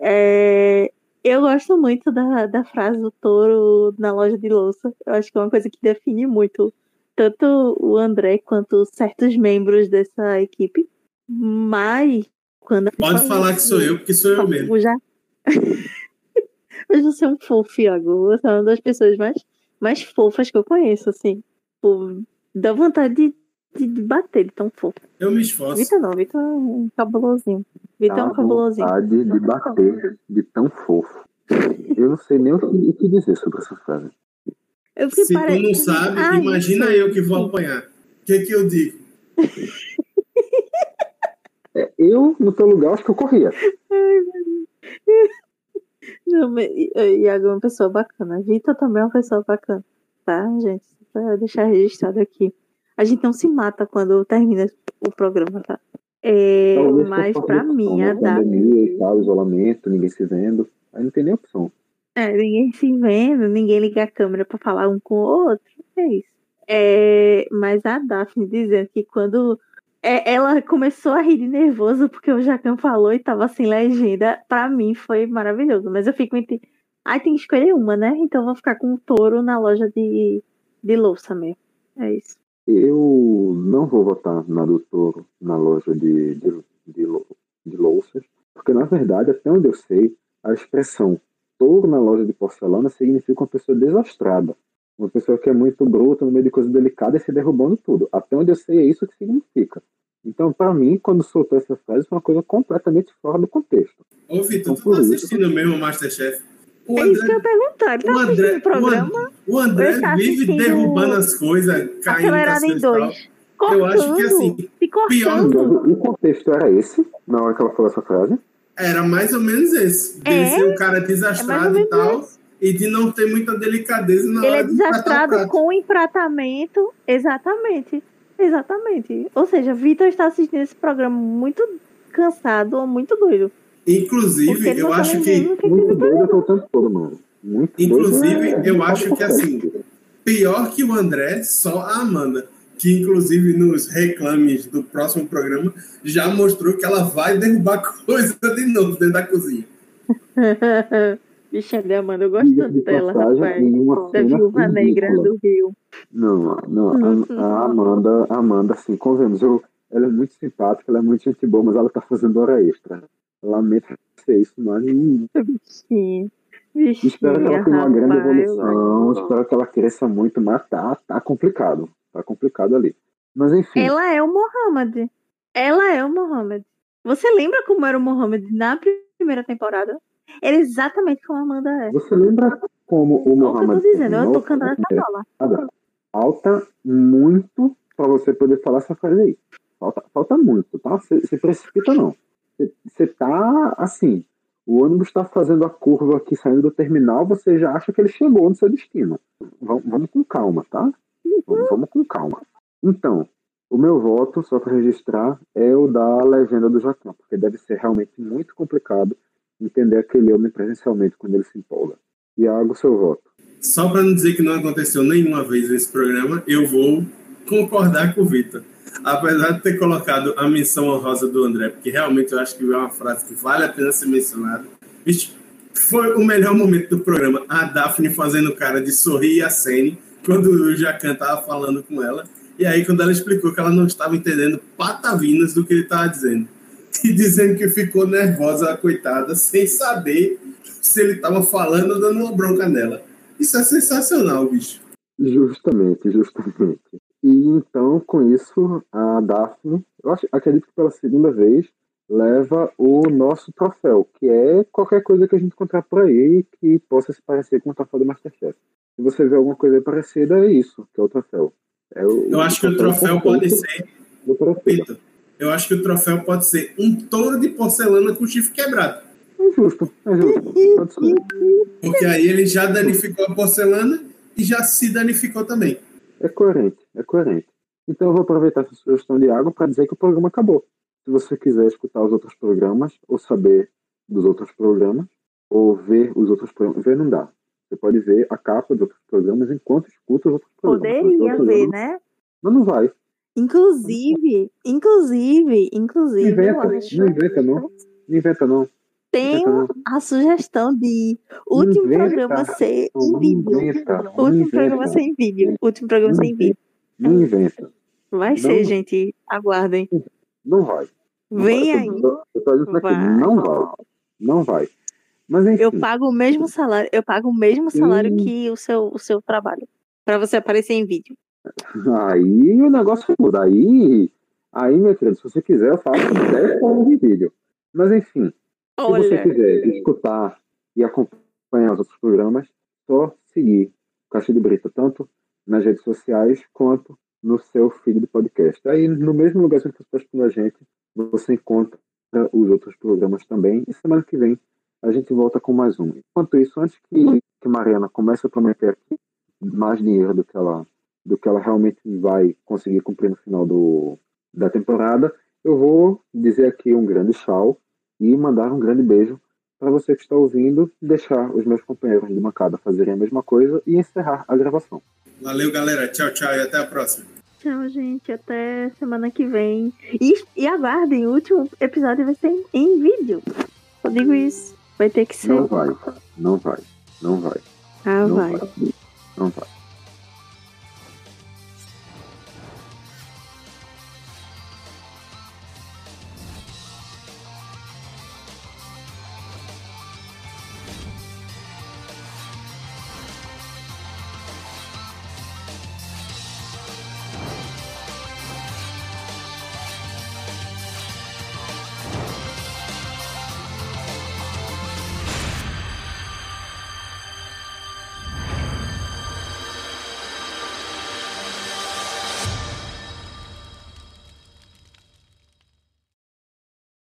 é, eu gosto muito da, da frase do touro na loja de louça. Eu acho que é uma coisa que define muito tanto o André quanto certos membros dessa equipe. Mas quando Pode falar que sou eu, porque sou eu mesmo. Já... Mas você é um fofo, Iago. Você é uma das pessoas mais, mais fofas que eu conheço, assim. Pô, dá vontade de, de, de bater de tão fofo. Eu me esforço. Vitor não, Vitor é um cabulosinho. Vitor é um cabulosinho. vontade de bater de tão fofo. Eu não sei nem o que, o que dizer sobre essa frase. Se pare... tu não sabe, ah, imagina eu que vou apanhar. O que, que eu digo? É, eu, no teu lugar, acho que eu corria. Ai, não, mas Iago é uma pessoa bacana. Vitor também é uma pessoa bacana. Tá, gente? Pra deixar registrado aqui. A gente não se mata quando termina o programa, tá? É, mas pra mim, a da. Pandemia tal, isolamento, ninguém se vendo. Aí não tem nem opção. É, ninguém se vendo, ninguém liga a câmera pra falar um com o outro. É isso. É, mas a Daphne dizendo que quando é, ela começou a rir de nervoso porque o Jacan falou e tava sem legenda, pra mim foi maravilhoso. Mas eu fico entre. Ai, tem que escolher uma, né? Então vou ficar com o touro na loja de, de louça mesmo. É isso. Eu não vou votar na do touro na loja de, de, de, de louças, porque na verdade, até onde eu sei, a expressão touro na loja de porcelana significa uma pessoa desastrada. Uma pessoa que é muito bruta no meio de coisa delicada e se derrubando tudo. Até onde eu sei é isso que significa. Então, para mim, quando soltou essa frase, foi uma coisa completamente fora do contexto. Ô, Vitor, Então, tu tá isso- assistindo mesmo o Masterchef? O É isso que eu André, ia perguntar. Ele tá o assistindo André, o programa o André, André tá vive derrubando as coisas, caindo com as acelerado em coisas e tal. dois. Cortando, Eu acho que, assim, se pior-. O contexto era esse, na hora que ela falou essa frase. Era mais ou menos esse. De É, ser um cara É desastrado ou e tal. E de não ter muita delicadeza na Ele hora é de tratar o desastrado prato. com o empratamento. Exatamente. Exatamente. Ou seja, Vitor está assistindo esse programa muito cansado ou muito doido. Inclusive, eu tá acho que, Muito ele doido eu tô o tempo todo, mano. Muito Inclusive, doido, é- eu acho que, assim, pior que o André, só a Amanda. Que, inclusive, nos reclames do próximo programa, já mostrou que ela vai derrubar coisa de novo dentro da cozinha. Vixe, André, mano, eu gosto tanto de dela, passagem, rapaz. Da cena viúva negra do Rio. Não, não, a, a Amanda, a Amanda, assim, convenhamos, eu, ela é muito simpática, ela é muito gente boa, mas ela tá fazendo hora extra. Lamento ser isso, mas hum, Bichinha. Bichinha, espero que ela tenha uma grande evolução, espero que ela cresça muito, mas tá, tá complicado, tá complicado ali. Mas enfim, Ela é o Mohammed. Ela é o Mohammed. Você lembra como era o Mohammed na primeira temporada? Era exatamente como a Amanda é. você lembra como o que eu tô dizendo, eu tô cantando essa bola. Falta muito pra você poder falar essa frase aí. Falta, falta muito, tá? Você precipita não. Você tá assim, o ônibus está fazendo a curva aqui saindo do terminal, você já acha que ele chegou no seu destino. Vamos, vamos com calma, tá? Vamos, vamos com calma. Então, o meu voto, só para registrar, é o da legenda do Jacan, porque deve ser realmente muito complicado entender aquele homem presencialmente quando ele se empolga. Iago, seu voto. Só para não dizer que não aconteceu nenhuma vez nesse programa, eu vou concordar com o Vitor. Apesar de ter colocado a menção honrosa do André, porque realmente eu acho que é uma frase que vale a pena ser mencionada. Foi o melhor momento do programa. A Daphne fazendo cara de sorrir a Sene quando o Jacan tava falando com ela. E aí, quando ela explicou que ela não estava entendendo patavinas do que ele estava dizendo. E dizendo que ficou nervosa, a coitada, sem saber se ele estava falando ou dando uma bronca nela. Isso é sensacional, bicho. Justamente, justamente. E então, com isso, a Daphne, eu acho, acredito que pela segunda vez, leva o nosso troféu, que é qualquer coisa que a gente encontrar por aí que possa se parecer com o troféu do Masterchef. Se você vê alguma coisa parecida, é isso, que é o troféu. É o, Eu acho que o troféu pode ser. Vitor, eu acho que o troféu pode ser um touro de porcelana com chifre quebrado. É justo, é justo. Pode ser. Porque aí ele já danificou a porcelana e já se danificou também. É coerente, é coerente. Então eu vou aproveitar essa sugestão de água para dizer que o programa acabou. Se você quiser escutar os outros programas, ou saber dos outros programas, ou ver os outros programas, ver não dá. Você pode ver a capa dos outros programas enquanto escuta os outros programas. Poderia Os outros ver, programas- né? Mas não vai. Inclusive, inclusive, inclusive, inventa, não inventa não. Não inventa não. Tenho a sugestão de último Inventa. programa ser em vídeo. inventa. Último programa inventa. ser em vídeo. Último programa Não sem vídeo. Não inventa. Vai Não. ser, gente. Aguardem. Não vai. Não Vem vai. aí. Eu tô- aqui, Vai. não vai. Não vai. Mas enfim. Eu pago o mesmo salário. Eu pago o mesmo salário Hum. que o seu, o seu trabalho. Pra você aparecer em vídeo. Aí o negócio muda. Aí, aí, meu querido, se você quiser, eu faço 10 formas de vídeo. Mas enfim, se você Olha. quiser escutar e acompanhar os outros programas, só seguir o Caixa de Brita, tanto nas redes sociais quanto no seu feed de podcast. Aí, no mesmo lugar que você está escutando a gente, você encontra os outros programas também. E semana que vem a gente volta com mais um. Enquanto isso, antes que, que Mariana comece a prometer aqui mais dinheiro do que ela do que ela realmente vai conseguir cumprir no final do, da temporada, eu vou dizer aqui um grande tchau e mandar um grande beijo para você que está ouvindo, deixar os meus companheiros de bancada fazerem a mesma coisa e encerrar a gravação. Valeu, galera. Tchau, tchau e até a próxima. Tchau, gente. Até semana que vem. E, e aguardem, o último episódio vai ser em, em vídeo. Eu digo isso. Vai ter que ser. Não vai, não vai, não vai, Ah, não vai. vai, não vai.